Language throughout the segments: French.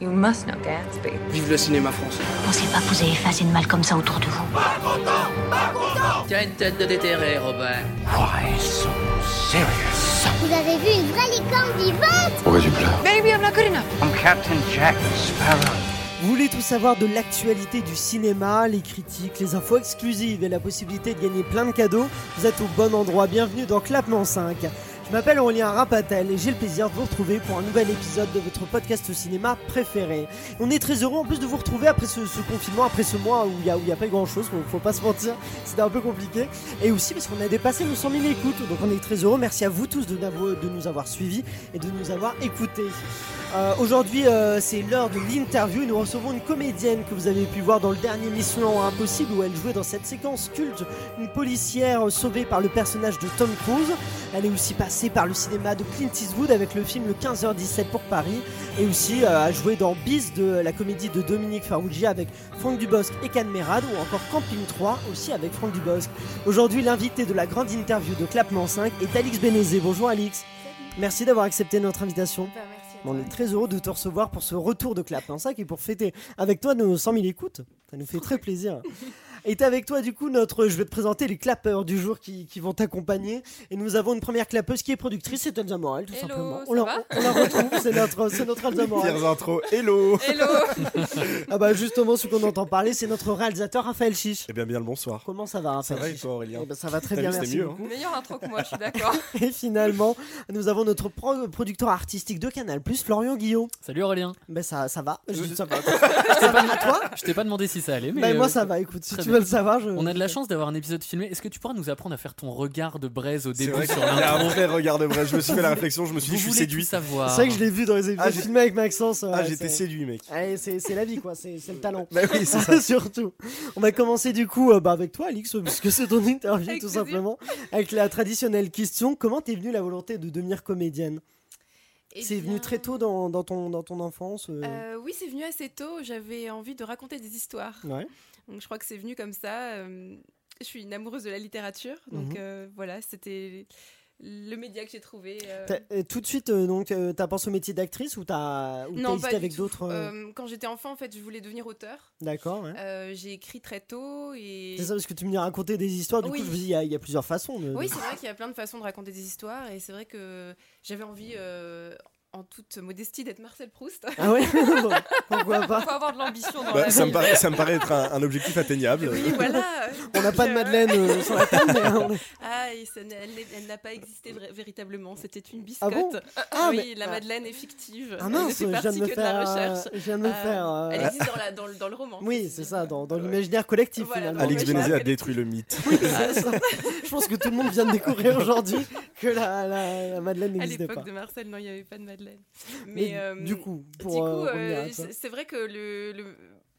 You must know Gatsby. Vive le cinéma français. Pensez pas que vous avez effacé de mal comme ça autour de vous. Tu as une tête de déterré, Robert. Why so serious? Vous avez vu une vraie licorne vivante? Pourquoi tu pleures Maybe I'm not good enough. I'm Captain Jack Sparrow. Vous voulez tout savoir de l'actualité du cinéma, les critiques, les infos exclusives et la possibilité de gagner plein de cadeaux? Vous êtes au bon endroit, bienvenue dans Clapement 5. Je m'appelle Aurélien Rapatel et j'ai le plaisir de vous retrouver pour un nouvel épisode de votre podcast cinéma préféré. On est très heureux en plus de vous retrouver après ce, confinement, après ce mois où il n'y a, pas grand chose, faut, pas se mentir, c'était un peu compliqué. Et aussi parce qu'on a dépassé nos 100 000 écoutes, donc on est très heureux. Merci à vous tous de, nous avoir suivis et de nous avoir écoutés. Euh, Aujourd'hui, euh, c'est l'heure de l'interview. Nous recevons une comédienne que vous avez pu voir dans le dernier Mission Impossible où elle jouait dans cette séquence culte une policière sauvée par le personnage de Tom Cruise. Elle est aussi passée par le cinéma de Clint Eastwood avec le film Le 15h17 pour Paris et aussi euh, a joué dans Bis de la comédie de Dominique Farrugia avec Franck Dubosc et Canmerade ou encore Camping 3 aussi avec Franck Dubosc. Aujourd'hui, l'invité de la grande interview de Clapement 5 est Alix Bénézé. Bonjour Alix. Merci d'avoir accepté notre invitation. Bah, merci On est très heureux de te recevoir pour ce retour de Clap 5 et pour fêter avec toi nos 100 000 écoutes. Ça nous fait très plaisir. Et t'es avec toi du coup notre, je vais te présenter les clappeurs du jour qui, qui vont t'accompagner. Et nous avons une première clappeuse qui est productrice, c'est Elsa Morel tout Hello, simplement. ça On la, va on la retrouve, c'est notre, c'est notre Elsa Morel. Pires intro, hello Hello Ah bah justement ce qu'on entend parler, c'est notre réalisateur Raphaël Chiche. Eh bien, bien le bonsoir. Comment ça va Ça Raphaël va et toi Aurélien Eh ben, ça va très bien, merci mieux, beaucoup. Meilleure intro que moi, je suis d'accord. Et finalement, nous avons notre pro- producteur artistique de Canal+, Florian Guillaume. Salut Aurélien. Ben ça, ça va. Je ça va. Je t'ai Ça va, pas, je t'ai pas demandé si ça allait, mais Ben, moi euh, ça va, écoute, si tu bien. veux le savoir, je... on a de la chance d'avoir un épisode filmé. Est-ce que tu pourras nous apprendre à faire ton regard de braise au début vrai sur y a un vrai regard de vrai. Je me suis fait la réflexion, je me suis Vous dit, je suis séduit. savoir. C'est vrai que je l'ai vu dans les épisodes Ah, j'ai- filmés avec Maxence. Ah, j'étais c'est- séduit, mec. C'est c'est la vie, quoi, c'est c'est le talent. Bah oui, c'est ça. Surtout. On va commencer du coup euh, bah, avec toi, Alix, puisque c'est ton interview, tout simplement. Avec la traditionnelle question comment t'es venue la volonté de devenir comédienne? Eh C'est venu très tôt dans, dans ton, dans ton enfance euh, euh, oui, c'est venu assez tôt. J'avais envie de raconter des histoires. Ouais. Donc je crois que c'est venu comme ça. euh, je suis une amoureuse de la littérature. Donc Mhm. euh, voilà, c'était le média que j'ai trouvé. euh. Tout de suite, euh, donc, euh, t'as pensé au métier d'actrice ou t'as hésité avec d'autres quand j'étais enfant, en fait, je voulais devenir auteur. D'accord, ouais. J'ai écrit très tôt et. C'est ça, parce que tu me raconter des histoires, du Oui. coup, je me dis, il y, a- il y a plusieurs façons. De, Oui, c'est vrai qu'il y a plein de façons de raconter des histoires et c'est vrai que j'avais envie, en toute modestie, d'être Marcel Proust. Ah ouais Pourquoi Il pas faut avoir de l'ambition dans Bah, la ça, me vie. paraît, ça me paraît être un, un objectif atteignable. Oui, voilà. On n'a pas de Madeleine euh, sur la table, mais on est- Ah, et ça n'a- elle n'a pas existé vra- véritablement. C'était une Ah biscotte. bon Ah, oui, mais- la ah. Madeleine est fictive. Ah mince, ne je viens de me que de la faire. euh, recherche. Je viens de me Euh, faire. euh, Elle existe dans, la- dans le, dans le roman. Oui, c'est ça, dans, dans l'imaginaire collectif Voilà, finalement. Ouais, Benezé a détruit le mythe. Oui, c'est ça. Je pense que tout le monde vient de découvrir aujourd'hui que la, la- la Madeleine À n'existait l'époque pas. de Marcel, non, il n'y avait pas de Madeleine. Mais Mais, euh, du coup, pour euh, euh, c'est vrai que le, le,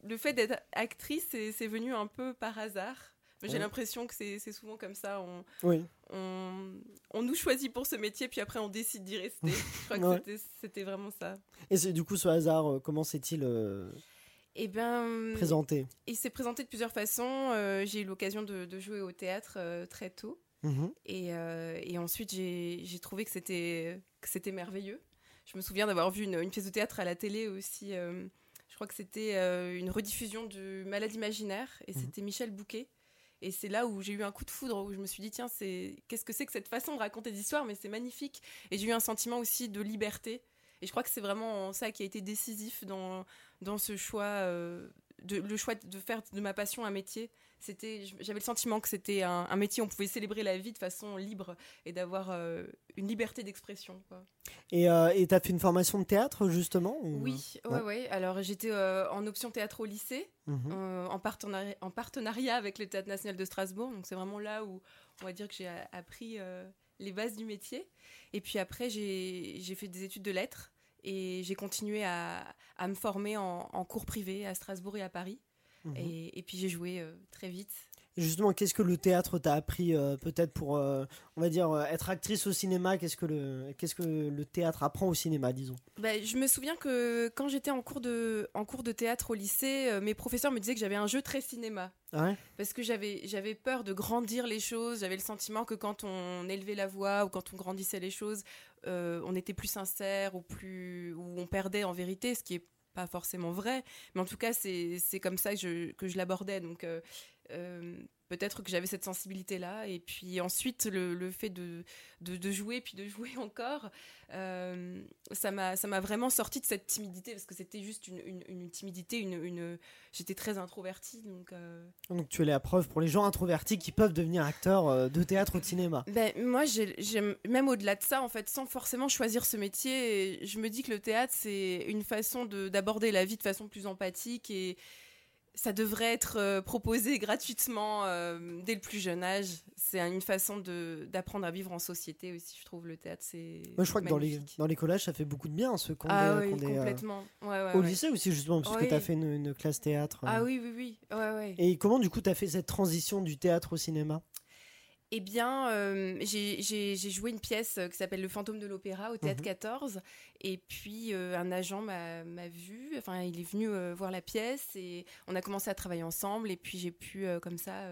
le fait d'être actrice, c'est c'est venu un peu par hasard. J'ai Ouais. l'impression que c'est souvent comme ça. On, Oui. on, on nous choisit pour ce métier, puis après on décide d'y rester. Je crois que Ouais. c'était- c'était vraiment ça. Et du coup ce hasard, comment s'est-il euh, Et ben, présenté? il s'est présenté de plusieurs façons. Euh, j'ai eu l'occasion de, de jouer au théâtre euh, très tôt. Mhm. Et, et ensuite, j'ai trouvé que c'était merveilleux. Je me souviens d'avoir vu une, une pièce de théâtre à la télé aussi. euh, je crois que c'était euh, une rediffusion du Malade imaginaire et c'était Michel Bouquet. Et c'est là où j'ai eu un coup de foudre, où je me suis dit, tiens, c'est qu'est-ce que c'est que cette façon de raconter des histoires Mais c'est magnifique. Et j'ai eu un sentiment aussi de liberté. Et je crois que c'est vraiment ça qui a été décisif dans, dans ce choix, euh, de, le choix de faire de ma passion un métier. C'était, j'avais le sentiment que c'était un, un métier où on pouvait célébrer la vie de façon libre et d'avoir euh, une liberté d'expression. Et euh, et t'as fait une formation de théâtre justement ou- Oui, ouais, Ouais. ouais. Alors j'étais euh, en option théâtre au lycée, Mhm. euh, en, partenari- en partenariat avec le Théâtre National de Strasbourg. Donc c'est vraiment là où on va dire que j'ai appris les bases du métier. Et puis après, j'ai j'ai fait des études de lettres et j'ai continué à, à me former en, en cours privé à Strasbourg et à Paris. Mhm. Et, et puis j'ai joué euh, très vite. Justement, qu'est-ce que le théâtre t'a appris euh, peut-être pour, euh, on va dire, être actrice au cinéma Qu'est-ce que le, qu'est-ce que le théâtre apprend au cinéma, disons? Bah, je me souviens que quand j'étais en cours de en cours de théâtre au lycée, mes professeurs me disaient que j'avais un jeu très cinéma. Ah ouais? Parce que j'avais j'avais peur de grandir les choses. J'avais le sentiment que quand on élevait la voix ou quand on grandissait les choses, euh, on était plus sincère ou plus ou on perdait en vérité, ce qui est pas forcément vrai, mais en tout cas, c'est comme ça que je, que je l'abordais. Donc, euh, euh, peut-être que j'avais cette sensibilité-là. Et puis ensuite, le, le fait de, de, de jouer, puis de jouer encore, euh, ça m'a vraiment sorti de cette timidité, parce que c'était juste une, une, une timidité, une, une... j'étais très introvertie. Donc, euh, Donc tu es la preuve pour les gens introvertis qui peuvent devenir acteurs euh, de théâtre ou de cinéma. Ben, moi, j'aime même au-delà de ça, en fait, sans forcément choisir ce métier, je me dis que le théâtre, c'est une façon de- d'aborder la vie de façon plus empathique et ça devrait être euh, proposé gratuitement euh, dès le plus jeune âge. C'est une façon de- d'apprendre à vivre en société aussi, je trouve, le théâtre, c'est Moi, je crois que dans les, dans les collages, ça fait beaucoup de bien, ceux qu'on Ah des- oui, euh, complètement. Ouais, ouais, Au ouais. lycée aussi, justement, parce que tu as fait une, une classe théâtre. Ah oui, oui, oui. Ouais, ouais. Et comment, du coup, tu as fait cette transition du théâtre au cinéma? Eh bien, euh, j'ai joué une pièce euh, qui s'appelle Le fantôme de l'opéra au théâtre Mhm. 14. Et puis, euh, un agent m'a vu, enfin, il est venu euh, voir la pièce et on a commencé à travailler ensemble. Et puis, j'ai pu, comme ça,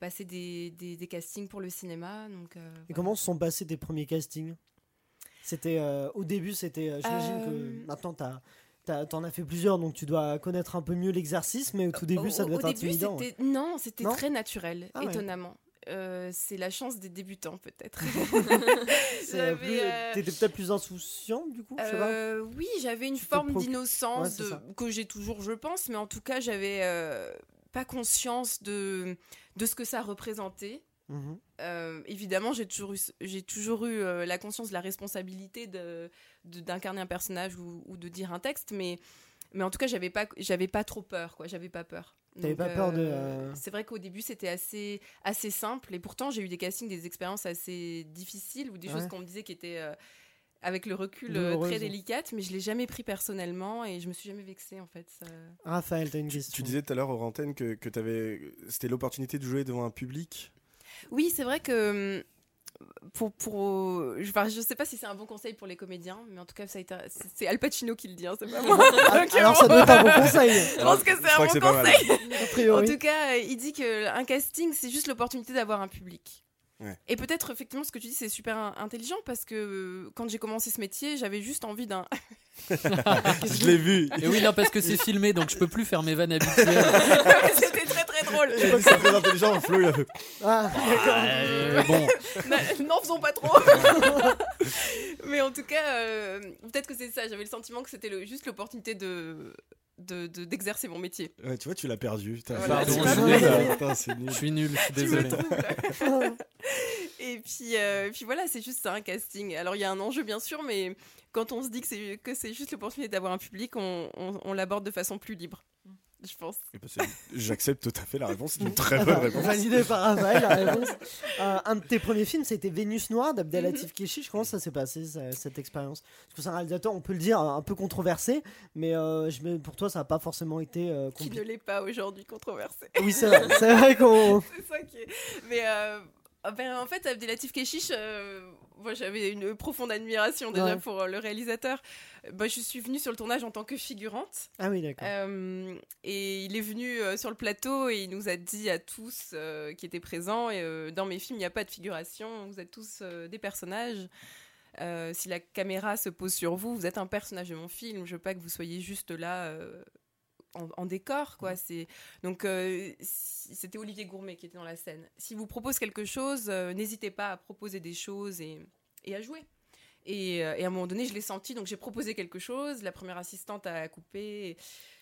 passer des, des- des castings pour le cinéma. Donc, Et voilà. comment se sont passés tes premiers castings? C'était Au début, c'était. J'imagine que maintenant, t'as- T'en as fait plusieurs, donc tu dois connaître un peu mieux l'exercice, mais au tout début, Au- ça au être début, intimidant. Non, c'était très naturel, Ah étonnamment. Euh, c'est la chance des débutants, peut-être. Plus- euh, T'étais peut-être plus insouciant, du coup je sais pas. Euh, oui, j'avais une forme d'innocence de- que j'ai toujours, je pense, mais en tout cas, j'avais euh, pas conscience de, de ce que ça représentait. Mhm. Euh, évidemment, j'ai toujours eu, j'ai toujours eu euh, la conscience de la responsabilité de, de- d'incarner un personnage ou, ou de dire un texte, mais, mais en tout cas, j'avais pas, j'avais pas trop peur, quoi. J'avais pas peur. T'avais pas peur de, euh, C'est vrai qu'au début, c'était assez, assez simple, et pourtant, j'ai eu des castings, des expériences assez difficiles ou des Ouais. choses qu'on me disait qui étaient euh, avec le recul euh, très délicates, mais je l'ai jamais pris personnellement et je me suis jamais vexée en fait. ça- Raphaël, t'as une question. Tu disais tout à l'heure aux antennes que, que t'avais- c'était l'opportunité de jouer devant un public? Oui, c'est vrai que hum, pour, pour je, enfin, je sais pas si c'est un bon conseil pour les comédiens, mais en tout cas, ça a été, c'est- Al Pacino qui le dit, hein, c'est pas moi. Alors, bon, ça doit être un bon conseil. Je pense que c'est un bon conseil. A En tout cas, il dit que un casting, c'est juste l'opportunité d'avoir un public. Ouais. Et peut-être effectivement ce que tu dis c'est super in- intelligent parce que euh, quand j'ai commencé ce métier j'avais juste envie d'un Je l'ai vu. Et oui, non, parce que c'est filmé, donc je peux plus faire mes vannes habituelles. drôle Je crois que c'est très intelligent. Flo, il a fait. Ah, Euh, bon, N'en faisons pas trop. Mais en tout cas, euh, peut-être que c'est ça. J'avais le sentiment que c'était le- juste l'opportunité de de- de- d'exercer mon métier. Ouais, tu vois, tu l'as perdu. Voilà, Pardon, je suis nul, désolé. putain, c'est nul. je suis nul, je suis Tu me désolé. Et puis, euh, puis voilà, c'est juste ça, un casting. Alors il y a un enjeu bien sûr, mais quand on se dit que c'est que c'est juste l'opportunité d'avoir un public, on, on- on l'aborde de façon plus libre. Je pense. Eh ben, J'accepte tout à fait la réponse. C'est une très bonne réponse. Validé par Raphaël, la réponse. Euh, un de tes premiers films, c'était Vénus Noire d'Abdelatif Kechiche. Comment ça s'est passé, ça- cette expérience? Parce que c'est un réalisateur, on peut le dire, un peu controversé, mais euh, je pour toi, ça n'a pas forcément été euh, Qui ne l'est pas aujourd'hui controversé. Oui, c'est vrai, c'est vrai qu'on. c'est ça qui est. Mais euh, ben, en fait, Abdelatif Kechiche, euh, moi j'avais une profonde admiration déjà Ouais. pour euh, le réalisateur. Bah, je suis venue sur le tournage en tant que figurante. Ah oui, d'accord. Euh, et il est venu sur le plateau et il nous a dit à tous qui étaient présents et, dans mes films, il n'y a pas de figuration, vous êtes tous des personnages. Si la caméra se pose sur vous, vous êtes un personnage de mon film. Je veux pas que vous soyez juste là en, en décor, quoi. C'est donc euh, c'était Olivier Gourmet qui était dans la scène. Si vous propose quelque chose, euh, n'hésitez pas à proposer des choses et, et à jouer. Et, euh, et à un moment donné, je l'ai senti, donc j'ai proposé quelque chose. La première assistante a coupé. Et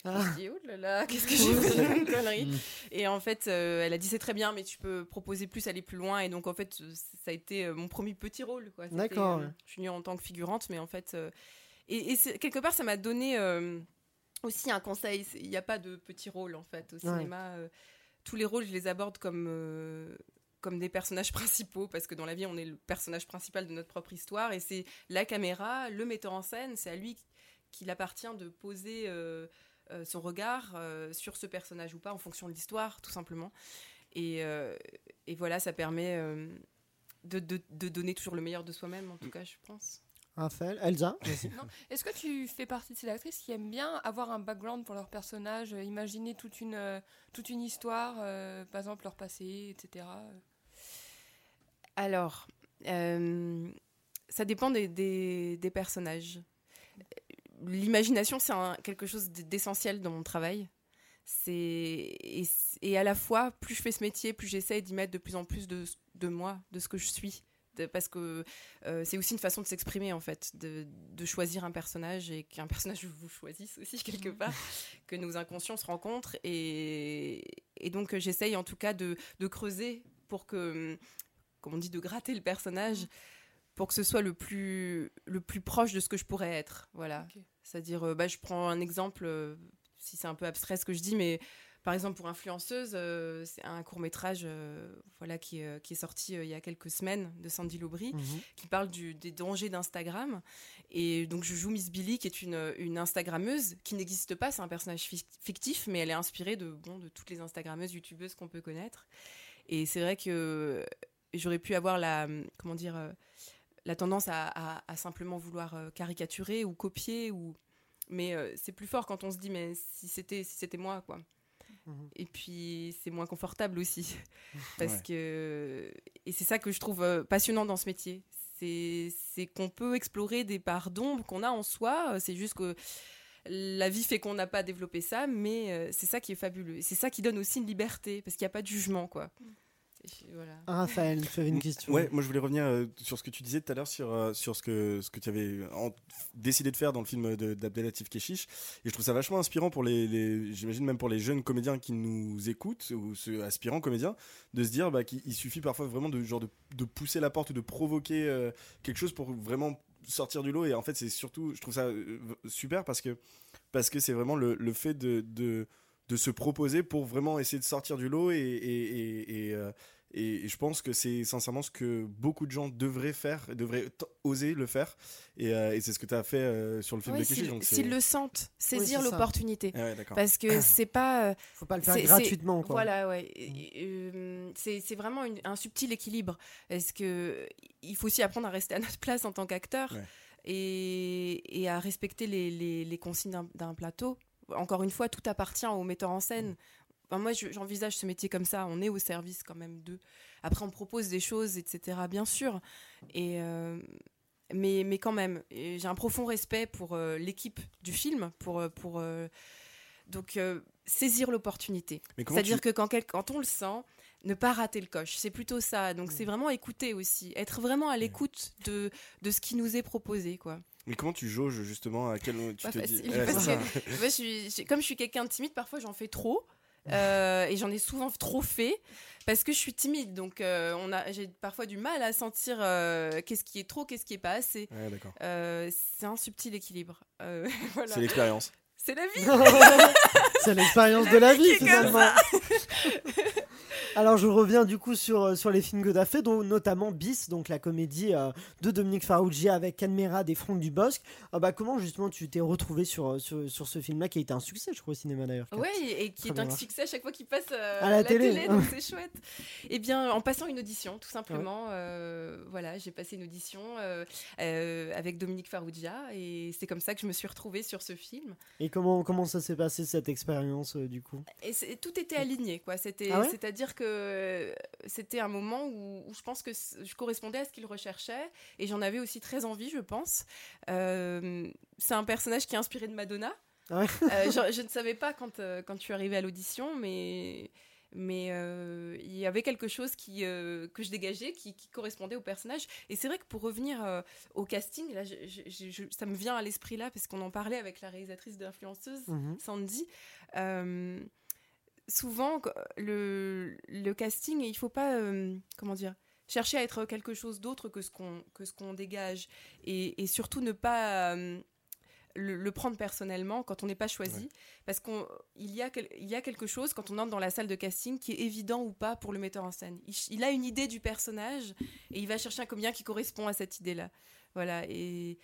Ah. je dis, oh là là, qu'est-ce que j'ai fait une connerie Mm. Et en fait, euh, elle a dit, c'est très bien, mais tu peux proposer plus, aller plus loin. Et donc, en fait, ça a été mon premier petit rôle. quoi. D'accord, je suis venue en tant que figurante, mais en fait. et quelque part, ça m'a donné aussi un conseil. Il n'y a pas de petit rôle, en fait, au cinéma. euh, tous les rôles, je les aborde comme. euh, comme des personnages principaux, parce que dans la vie, on est le personnage principal de notre propre histoire, et c'est la caméra, le metteur en scène, c'est à lui qu'il appartient de poser euh, euh, son regard euh, sur ce personnage ou pas, en fonction de l'histoire, tout simplement. Et, euh, et voilà, ça permet euh, de, de- de donner toujours le meilleur de soi-même, en tout cas, je pense. Raphaël, Elsa. Est-ce que tu fais partie de ces actrices qui aiment bien avoir un background pour leur personnage, euh, imaginer toute une, euh, toute une histoire, euh, par exemple leur passé, etc. Alors, euh, ça dépend des, des- des personnages. l'imagination, c'est quelque chose d'essentiel dans mon travail. C'est et, et à la fois, plus je fais ce métier, plus j'essaie d'y mettre de plus en plus de, de moi, de ce que je suis. De- parce que euh, c'est aussi une façon de s'exprimer en fait, de, de choisir un personnage et qu'un personnage vous choisisse aussi quelque part, que nos inconscients se rencontrent et, et donc euh, j'essaye en tout cas de, de creuser pour que, comme on dit, de gratter le personnage pour que ce soit le plus, le plus proche de ce que je pourrais être. Voilà. C'est-à-dire, euh, bah, je prends un exemple, si c'est un peu abstrait ce que je dis, mais par exemple pour Influenceuse, euh, c'est un court métrage voilà, qui, euh, qui est sorti euh, il y a quelques semaines de Sandy Lobry, Mhm. qui parle du- des dangers d'Instagram. Et donc je joue Miss Billy, qui est une, une Instagrammeuse qui n'existe pas, c'est un personnage fic- fictif, mais elle est inspirée de, bon, de toutes les Instagrammeuses, YouTubeuses qu'on peut connaître. Et c'est vrai que j'aurais pu avoir la, comment dire, euh, la tendance à, à- à simplement vouloir euh, caricaturer ou copier, ou... mais euh, c'est plus fort quand on se dit, mais si c'était si c'était moi, quoi. Mhm. Et puis c'est moins confortable aussi, parce Ouais. que et c'est ça que je trouve euh, passionnant dans ce métier, c'est qu'on peut explorer des parts d'ombre qu'on a en soi. C'est juste que la vie fait qu'on n'a pas développé ça, mais euh, c'est ça qui est fabuleux. C'est ça qui donne aussi une liberté, parce qu'il n'y a pas de jugement, quoi. Voilà. Ah, Raphaël, tu avais une question. Ouais, moi je voulais revenir euh, sur ce que tu disais tout à l'heure sur, euh, sur ce que, ce que tu avais en- décidé de faire dans le film de- d'Abdelatif Keshish. Et je trouve ça vachement inspirant pour les, les- j'imagine même pour les jeunes comédiens qui nous écoutent ou ceux aspirants comédiens, de se dire bah, qu'il il suffit parfois vraiment de, genre de, de pousser la porte ou de provoquer euh, quelque chose pour vraiment sortir du lot. Et en fait, c'est surtout, je trouve ça euh, super parce que parce que c'est vraiment le, le fait de, de, de se proposer pour vraiment essayer de sortir du lot et, et, et, et, euh, et je pense que c'est sincèrement ce que beaucoup de gens devraient faire, devraient oser le faire. Et, euh, et c'est ce que tu as fait euh, sur le film Ouais, de Keshish. s'ils le sentent, saisir l'opportunité. Ah ouais. Parce que c'est pas. euh, Faut pas le faire gratuitement, c'est- quoi. Voilà, ouais. Euh, c'est c'est vraiment une- un subtil équilibre. Est-ce que il faut aussi apprendre à rester à notre place en tant qu'acteur Ouais. et, et à respecter les, les- les consignes d'un plateau. Encore une fois, tout appartient au metteur en scène. Enfin, moi, je- j'envisage ce métier comme ça. On est au service quand même d'eux. Après, on propose des choses, etc. Bien sûr. Et euh, mais, mais quand même, j'ai un profond respect pour euh, l'équipe du film, pour, euh, pour euh, donc saisir l'opportunité. C'est-à-dire tu- que quand, quel- quand on le sent, ne pas rater le coche. C'est plutôt ça. Donc Mm. c'est vraiment écouter aussi, être vraiment à l'écoute de, de ce qui nous est proposé, quoi. Mais comment tu jauges justement à quel tu Pas te dis facile, Ouais, parce que ça. moi, je suis- j'ai- comme je suis quelqu'un de timide, parfois j'en fais trop. euh, et j'en ai souvent trop fait parce que je suis timide donc euh, on a j'ai parfois du mal à sentir euh, qu'est-ce qui est trop qu'est-ce qui est pas assez Ouais, d'accord. Euh, c'est un subtil équilibre Euh, voilà. C'est l'expérience. c'est la vie c'est l'expérience de la vie, finalement. Alors je reviens du coup sur, euh, sur les films que tu as fait, dont notamment Bis, donc la comédie euh, de Dominique Farrugia avec Anne des Franck Dubosc. Ah bah, comment justement tu t'es retrouvé sur, euh, sur, sur ce film-là qui a été un succès, je crois, au cinéma d'ailleurs. Oui, et qui est un succès à chaque fois qu'il passe euh, À la télé. donc c'est chouette. Eh bien, en passant une audition, tout simplement, euh, voilà, j'ai passé une audition euh, euh, avec Dominique Farrugia, et c'est comme ça que je me suis retrouvée sur ce film. Et comment, comment ça s'est passé cette expérience euh, du coup? Et tout était aligné, quoi. C'était, Ah ouais? c'est-à-dire que euh, c'était un moment où, où je pense que je correspondais à ce qu'il recherchait, et j'en avais aussi très envie, je pense. Euh, c'est un personnage qui est inspiré de Madonna. Ah ouais Euh, je, je ne savais pas quand, euh, quand tu es arrivé à l'audition, mais mais euh, il y avait quelque chose qui, euh, que je dégageais qui, qui correspondait au personnage. Et c'est vrai que pour revenir euh, au casting, là, je- je- je- ça me vient à l'esprit là, parce qu'on en parlait avec la réalisatrice de Influenceuse, Mhm. Sandy. Souvent, le, le casting, il faut pas, euh, comment dire, chercher à être quelque chose d'autre que ce qu'on que ce qu'on dégage, et, et surtout ne pas euh, le, le prendre personnellement quand on n'est pas choisi, parce qu'il y, a quel- il y a quelque chose quand on entre dans la salle de casting qui est évident ou pas pour le metteur en scène. Il a une idée du personnage et il va chercher un comédien qui correspond à cette idée-là. Voilà, et,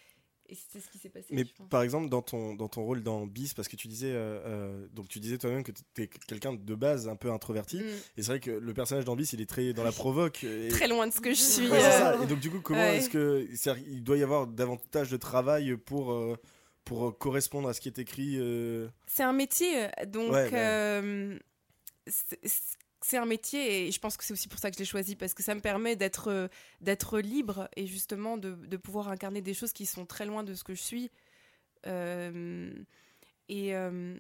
et c'est ce qui s'est passé. Mais par exemple, dans ton, dans ton rôle dans Bis, parce que tu disais, euh, euh, donc tu disais toi-même que tu es quelqu'un de base un peu introverti, Mm. et c'est vrai que le personnage dans Bis, il est très dans la provoque. et- Très loin de ce que je suis. Ouais, c'est euh, ça. Et donc du coup, comment ouais. est-ce que il doit y avoir davantage de travail pour euh, pour euh, correspondre à ce qui est écrit euh, C'est un métier, euh, donc Ouais, bah euh, c'est un métier et je pense que c'est aussi pour ça que je l'ai choisi parce que ça me permet d'être euh, libre et justement de, pouvoir incarner des choses qui sont très loin de ce que je suis. Euh, et euh,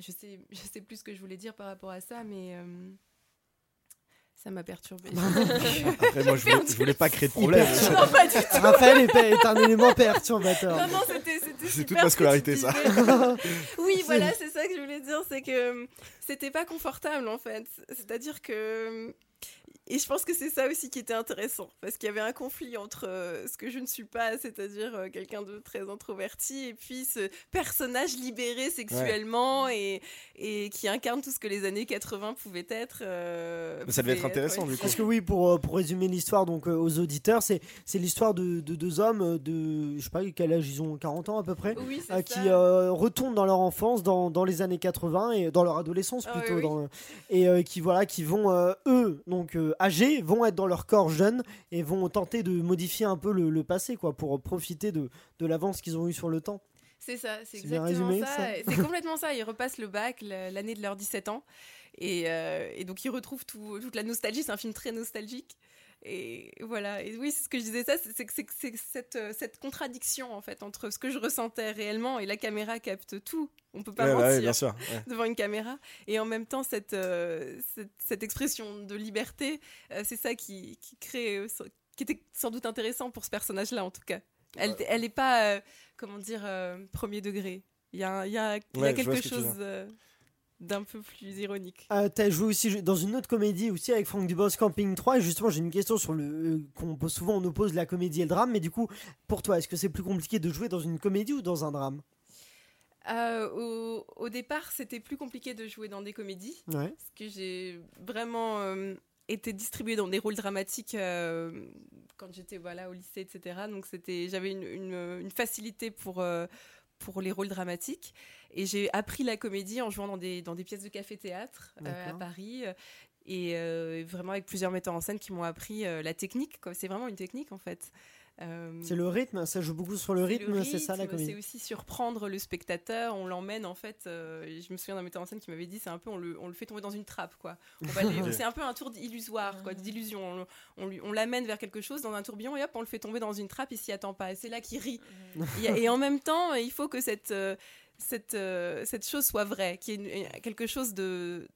je sais, je sais plus ce que je voulais dire par rapport à ça, mais ça m'a perturbé. Après, moi, je voulais, je voulais pas créer de problème. Non, pas du tout. Raphaël est, est un élément perturbateur. Non, non, c'était c'était C'est toute ma scolarité, ça. oui, voilà, c'est ça que je voulais dire, c'est que c'était pas confortable en fait. C'est-à-dire que et je pense que c'est ça aussi qui était intéressant, parce qu'il y avait un conflit entre euh, ce que je ne suis pas, c'est-à-dire euh, quelqu'un de très introverti, et puis ce personnage libéré sexuellement et, et qui incarne tout ce que les années 80 pouvaient être. euh, Mais ça devait être intéressant, ouais. du coup. Parce que oui, pour, pour résumer l'histoire donc euh, aux auditeurs, c'est c'est l'histoire de, de deux hommes de je sais pas quel âge ils ont 40 ans à peu près. Oui, euh, qui euh, retournent dans leur enfance, dans, dans les années 80 et dans leur adolescence Ah, plutôt, oui, oui. dans- et euh, qui voilà, qui vont euh, eux donc euh, âgés, vont être dans leur corps jeune et vont tenter de modifier un peu le, le passé quoi, pour profiter de, de l'avance qu'ils ont eu sur le temps. C'est ça, c'est exactement résumé, ça. ça C'est complètement ça. Ils repassent le bac la- l'année de leurs 17 ans. Et, euh, et donc ils retrouvent tout- toute la nostalgie. C'est un film très nostalgique. Et voilà. Et oui, c'est ce que je disais ça. c'est- cette, euh, cette contradiction en fait entre ce que je ressentais réellement et la caméra capte tout. On peut pas Ouais, bah mentir ouais, bien sûr. ouais. devant une caméra. Et en même temps, cette, euh, cette, cette expression de liberté, euh, c'est ça qui, qui crée, euh, qui était sans doute intéressant pour ce personnage-là, en tout cas. Elle, Ouais. elle est pas, comment dire, premier degré. Il y a, il y a, y quelque chose d'un peu plus ironique. Euh, T'as joué aussi dans une autre comédie aussi avec Franck Dubosc Camping 3 et justement j'ai une question sur le euh, qu'on pose souvent on oppose la comédie et le drame mais du coup pour toi est-ce que c'est plus compliqué de jouer dans une comédie ou dans un drame? Euh, au, au départ, c'était plus compliqué de jouer dans des comédies. Ouais. Parce que j'ai vraiment euh, été distribuée dans des rôles dramatiques euh, quand j'étais voilà, au lycée, etc. Donc c'était, j'avais une, une- une facilité pour, euh, pour les rôles dramatiques. Et j'ai appris la comédie en jouant dans des, dans des pièces de café-théâtre euh, à. Paris. Et euh, vraiment avec plusieurs metteurs en scène qui m'ont appris euh, la technique. C'est vraiment une technique en fait. Euh, C'est le rythme, ça joue beaucoup sur le rythme, c'est ça la comédie. C'est aussi surprendre le spectateur. On l'emmène en fait. euh, je me souviens d'un metteur en scène qui m'avait dit c'est un peu on le, on le fait tomber dans une trappe quoi. C'est un peu un tour illusoire quoi, d'illusion. On, on, l'amène vers quelque chose dans un tourbillon et hop on le fait tomber dans une trappe. Il s'y attend pas. Et c'est là qu'il rit. Et en même temps il faut que cette euh, cette cette chose soit vraie, qu'il y ait une- quelque chose de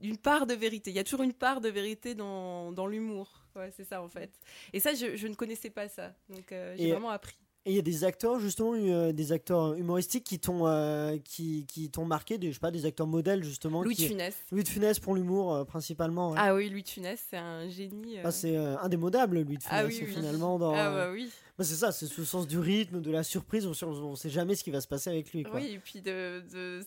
d'une part de vérité. Il y a toujours une part de vérité dans, dans l'humour. Ouais, c'est ça en fait. Et ça, je, je ne connaissais pas ça. Donc euh, j'ai vraiment appris. Et il y a des acteurs justement, euh, des acteurs humoristiques qui t'ont euh, qui, qui t'ont marqué, des, je sais pas, des acteurs modèles justement. Louis de qui... Funès. Louis de Funès pour l'humour euh, principalement. ouais. Ah oui, Louis de Funès, c'est un génie. Ah, c'est indémodable Louis de Funès Ah oui, oui. finalement dans. Ah bah oui. Bah, c'est ça, c'est ce sens du rythme, de la surprise. On, on sait jamais ce qui va se passer avec lui. Quoi. Oui, et puis de- de-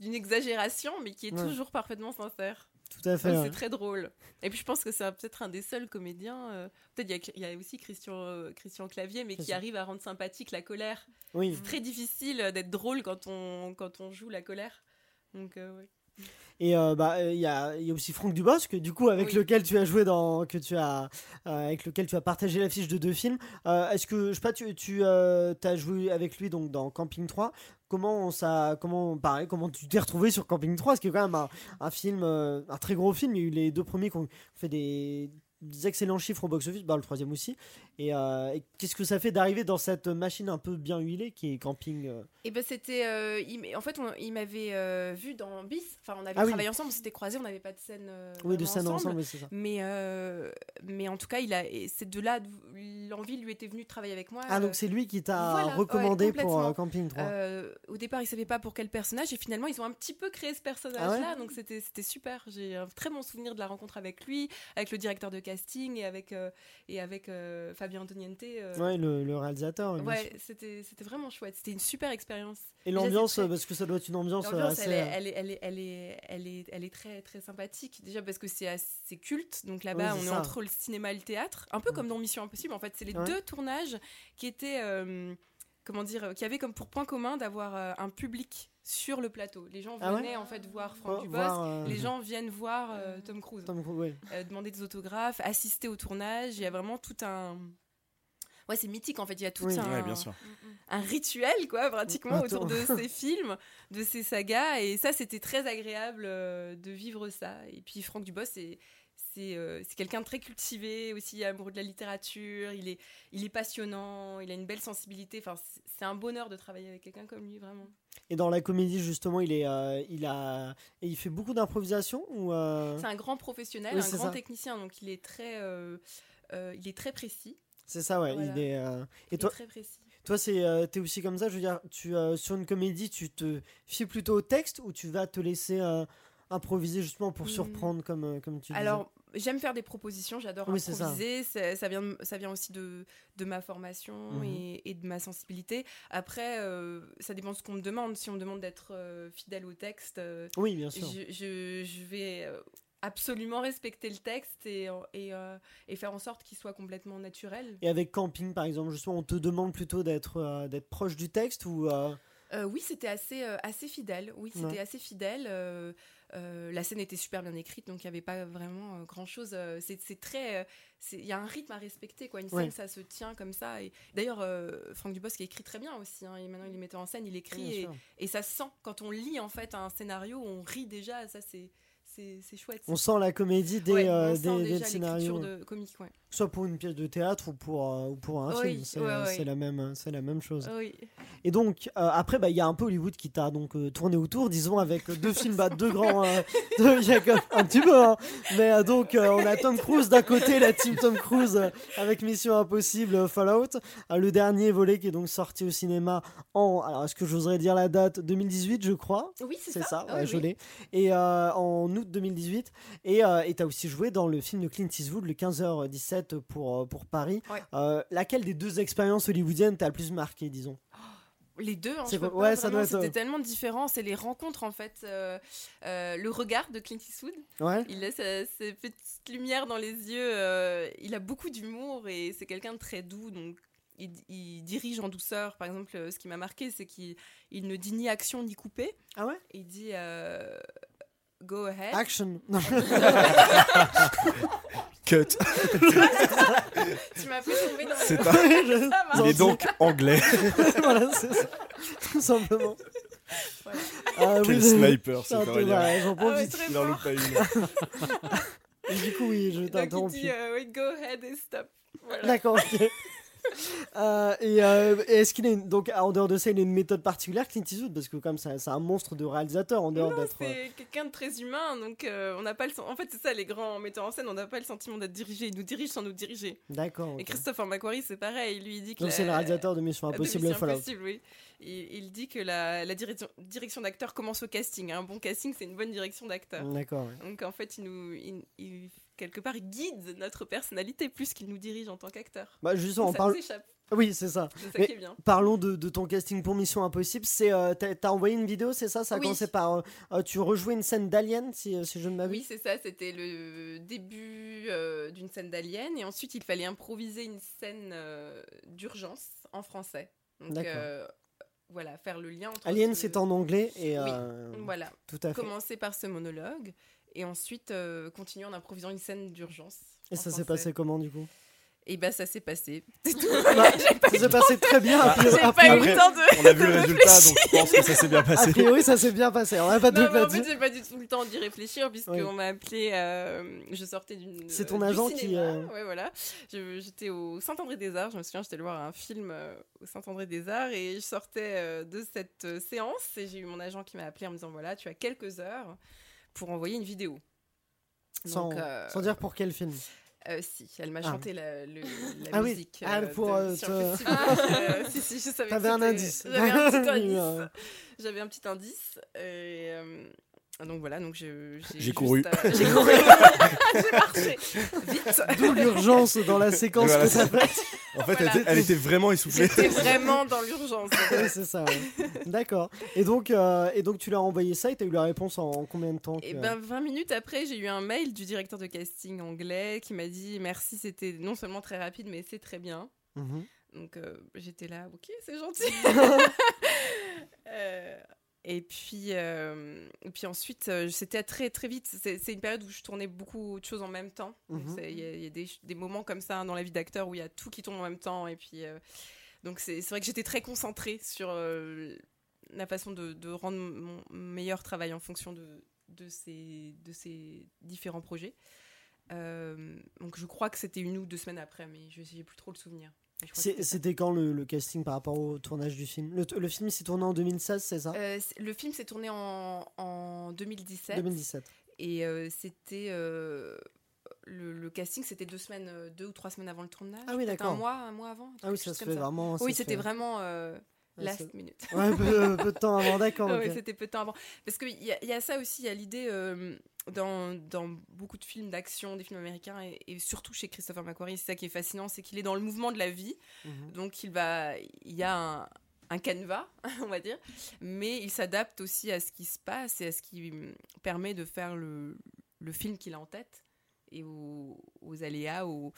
d'une exagération, mais qui est Ouais. toujours parfaitement sincère. Tout à fait. Ouais, ouais. C'est très drôle. Et puis je pense que c'est peut-être un des seuls comédiens. euh, peut-être il y a- il y, a aussi Christian, euh, Christian Clavier, mais qui ça. arrive à rendre sympathique la colère. Oui. C'est très difficile d'être drôle quand on, quand on joue la colère. Donc, euh, ouais. Et euh, bah euh, il y, a, y a aussi Franck Dubosc, du coup avec Oui. lequel tu as joué dans, que tu as, euh, avec lequel tu as partagé l'affiche de deux films. Euh, Est-ce que je sais pas, tu, tu as joué avec lui donc dans Camping 3 Comment ça, comment pareil, comment tu t'es retrouvé sur Camping 3 Ce qui est quand même un, un film, un très gros film. Il y a eu les deux premiers qui ont fait des, des excellents chiffres au box-office, bah, le troisième aussi. Et, euh, et qu'est-ce que ça fait d'arriver dans cette machine un peu bien huilée qui est Camping euh, Et ben c'était, euh, il en fait, on- il m'avait euh, vu dans Bis. Enfin, on avait Ah oui. travaillé ensemble, on s'était croisés, on n'avait pas de scène. Oui, de scène ensemble, oui, c'est ça. Mais, mais en tout cas, il a, c'est de là, l'envie lui était venue de travailler avec moi. Ah donc c'est lui qui t'a voilà, ouais, recommandé pour. Camping 3. Euh, au départ, ils savaient pas pour quel personnage, et finalement, ils ont un petit peu créé ce personnage-là, Ah ouais? donc c'était c'était super. J'ai un très bon souvenir de la rencontre avec lui, avec le directeur de casting et avec et avec Fabien Antoniente. euh, Ouais, le, le réalisateur. ouais, c'était c'était vraiment chouette. C'était une super expérience. Et l'ambiance, très- parce que ça doit être une ambiance, euh, assez. elle, est, elle, est, elle, est, elle, est, elle, est, elle est très, très sympathique. Déjà parce que c'est assez culte. Donc là-bas, Oui, on est ça. entre le cinéma et le théâtre. Un peu comme dans Mission Impossible. En fait, c'est les Ouais. deux tournages qui étaient, euh, comment dire, euh, qui avaient comme pour point commun d'avoir euh, un public sur le plateau. Les gens Ah ouais venaient en fait voir Franck Dubosc. voir, euh, Les gens viennent voir euh, Tom Cruise. Tom Cruise, ouais. Euh, demander des autographes, assister au tournage. Il y a vraiment tout un. Ouais, c'est mythique en fait. Il y a tout Oui. un, Ouais, bien sûr. un rituel, quoi, pratiquement Attends. autour de ces films, de ces sagas. Et ça, c'était très agréable euh, de vivre ça. Et puis Franck Dubos, c'est c'est euh, c'est quelqu'un de très cultivé, aussi amoureux de la littérature. Il est, il est passionnant, il a une belle sensibilité. Enfin, c'est- un bonheur de travailler avec quelqu'un comme lui, vraiment. Et dans la comédie, justement, il, est, euh, il, a, et il fait beaucoup d'improvisation ou euh, C'est un grand professionnel, Oui, un grand ça. technicien, donc il est très, il est très précis. C'est ça, ouais. Voilà. Il est, Il Et est toi, très précis. toi, c'est, euh, t'es aussi comme ça. Je veux dire, tu euh, sur une comédie, tu te fies plutôt au texte ou tu vas te laisser euh, improviser justement pour Hmm. surprendre, comme, euh, comme tu disais. Alors, j'aime faire des propositions, j'adore Oui, c'est ça. improviser. Ça, ça, vient, ça vient aussi de, de ma formation Mhm. et, et de ma sensibilité. Après, euh, ça dépend de ce qu'on me demande. Si on me demande d'être euh, fidèle au texte, euh, Oui, bien sûr. je, je- je vais absolument respecter le texte et, et, euh, et faire en sorte qu'il soit complètement naturel. Et avec camping, par exemple, justement, on te demande plutôt d'être euh, d'être proche du texte ou euh, oui, c'était assez, assez fidèle. Oui, c'était Ouais. assez fidèle. Euh, la scène était super bien écrite, donc il n'y avait pas vraiment euh, grand chose. euh, c'est très. Il y a un rythme à respecter, quoi. Une scène, Ouais. ça se tient comme ça. Et d'ailleurs, Franck Dubosc écrit très bien aussi. hein, et maintenant, il est metteur en scène, il écrit et, ça se sent. Quand on lit en fait un scénario, on rit déjà. Ça, c'est c'est chouette. on sent la comédie dès, Ouais, euh, dès- dès le scénario, l'écriture de comique, ouais. Soit pour une pièce de théâtre ou pour euh, ou pour un Oui, film. C'est ouais, euh, ouais. c'est la même c'est la même chose. Oui. Et donc, euh, après, bah, il y a un peu Hollywood qui t'a donc euh, tourné autour, disons, avec deux films, bah, deux grands. deux- y a comme- un petit peu, hein. Mais donc, on a Tom Cruise d'un côté, la team Tom Cruise avec Mission Impossible Fallout. Le dernier volet qui est donc sorti au cinéma en. Alors, est-ce que j'oserais dire la date? 2018, je crois Oui, c'est C'est ça. ça, Ah ouais, oui, je l'ai. Et en août 2018. Et et t'as aussi joué dans le film de Clint Eastwood, le 15h17 pour, euh, pour Paris. Ouais. Euh, laquelle des deux expériences hollywoodiennes t'a le plus marqué, disons? Les deux, hein, pas ouais, être, c'était euh, tellement différent. C'est les rencontres en fait. euh, euh, le regard de Clint Eastwood. Ouais. Il a sa- ses petites lumières dans les yeux. il a beaucoup d'humour et c'est quelqu'un de très doux. Donc, il, il dirige en douceur. Par exemple, ce qui m'a marqué, c'est qu'il il ne dit ni action ni coupé. Ah ouais? Il dit go ahead. Action. Cut. tu m'as fait tomber dans C'est Ça Il est donc anglais. voilà, c'est ça. Tout simplement. Voilà. Ah, Quel oui, sniper, c'est peu vrai. J'en Ah profite. très Il en loupe pas une. Et du coup, oui, je Donc, il t'interromps. dit oui, go ahead et stop. Voilà. D'accord, ok. Euh, et euh, et est-ce qu'il a une, donc en dehors de ça, il a une méthode particulière, Clint Eastwood, parce que comme ça, c'est un monstre de réalisateur en dehors d'être. c'est quelqu'un de très humain, donc euh, on n'a pas le En fait, c'est ça, les grands metteurs en scène, on n'a pas le sentiment d'être dirigé. Ils nous dirigent sans nous diriger. D'accord. Et ok. Christopher McQuarrie, c'est pareil. Lui, il dit que. Donc la- c'est le réalisateur de Mission de Impossible et Mission. Impossible, oui. Il, il dit que la, la direction, direction d'acteur commence au casting. Un bon casting, c'est une bonne direction d'acteur. D'accord. ouais. Donc en fait, il nous, il- il- quelque part, guide notre personnalité plus qu'il nous dirige en tant qu'acteur. Bah justement, on parle. échappe. Oui, c'est ça. Mais bien. Parlons de, de ton casting pour Mission Impossible. C'est euh, t'as envoyé une vidéo, c'est ça? Ça a Oui. commencé par euh, euh, tu rejouais une scène d'Alien, si, euh, si je ne m'abuse? Oui, c'est ça. C'était le début euh, d'une scène d'Alien. Et ensuite, il fallait improviser une scène d'urgence en français. Donc, voilà, faire le lien entre. Alien, ce- c'est en anglais et Oui, Voilà. tout à fait. Commencer par ce monologue. Et ensuite, euh, continuer en improvisant une scène d'urgence. Et ça s'est passé comment du coup? Et ben, ça s'est passé. C'est tout. Bah, Ça eu s'est passé très bien. a Bah, J'ai pas eu priori- le temps de. On a vu de le résultat, réfléchir. donc je pense que ça s'est bien A passé. priori, ça s'est bien passé. On n'a pas de Non, en fait, j'ai pas du tout le temps d'y réfléchir puisqu'on Oui. m'a appelé. euh, je sortais d'une. C'est ton euh, du agent qui, euh, Ouais, voilà. J'étais au Saint-André-des-Arts. Je me souviens, j'étais allée voir un film euh, au Saint-André-des-Arts et je sortais euh, de cette euh, séance et j'ai eu mon agent qui m'a appelé en me disant voilà, tu as quelques heures pour envoyer une vidéo. Sans, Donc, euh, sans dire pour quel film. euh, si, elle m'a Ah. chanté la, le- la Ah oui. musique. Ah, euh, pour, de- euh, te- si, si, je savais T'avais un indice. J'avais un petit Oui, indice. J'avais un petit indice. Et, euh, donc voilà, donc j'ai. J'ai couru. j'ai couru. j'ai marché. Vite. D'où l'urgence dans la séquence Voilà, que t'as faite. En fait, Voilà. elle, était, elle était vraiment essoufflée. J'étais vraiment dans l'urgence. C'est ça. ouais. D'accord. Et donc, euh, et donc, tu leur as envoyé ça et t'as eu la réponse en, en combien de temps Et que- ben 20 minutes après, j'ai eu un mail du directeur de casting anglais qui m'a dit merci, c'était non seulement très rapide, mais c'est très bien. Mhm. Donc euh, j'étais là, ok, c'est gentil. Euh, et puis, euh, et puis ensuite, euh, c'était très très vite. C'est une période où je tournais beaucoup de choses en même temps. Mhm. Il y a, il y a des, des moments comme ça dans la vie d'acteur où il y a tout qui tombe en même temps. Et puis, euh, donc c'est vrai que j'étais très concentrée sur la façon de, de rendre mon meilleur travail en fonction de, de, ces, de ces différents projets. Donc je crois que c'était une ou deux semaines après, mais je n'ai plus trop le souvenir. C'était quand le, le casting par rapport au tournage du film? Le, le film s'est tourné en 2016, c'est ça? Euh, le film s'est tourné en, en 2017. 2017. Et euh, c'était. euh, le, le casting, c'était deux semaines, euh, deux ou trois semaines avant le tournage. Ah oui, d'accord. Un mois, un mois avant. Ah oui, ça se fait vraiment. ça Oui, c'était vraiment euh, last minute. Ouais, peu, peu de temps avant, d'accord. Ouais, ok. c'était peu de temps avant. Parce qu'il y, y a ça aussi, il y a l'idée euh, dans, dans beaucoup de films d'action, des films américains, et, et surtout chez Christopher McQuarrie, c'est ça qui est fascinant, c'est qu'il est dans le mouvement de la vie. Mhm. Donc il, va, il y a un, un canevas, on va dire, mais il s'adapte aussi à ce qui se passe et à ce qui permet de faire le, le film qu'il a en tête et aux, aux aléas, au,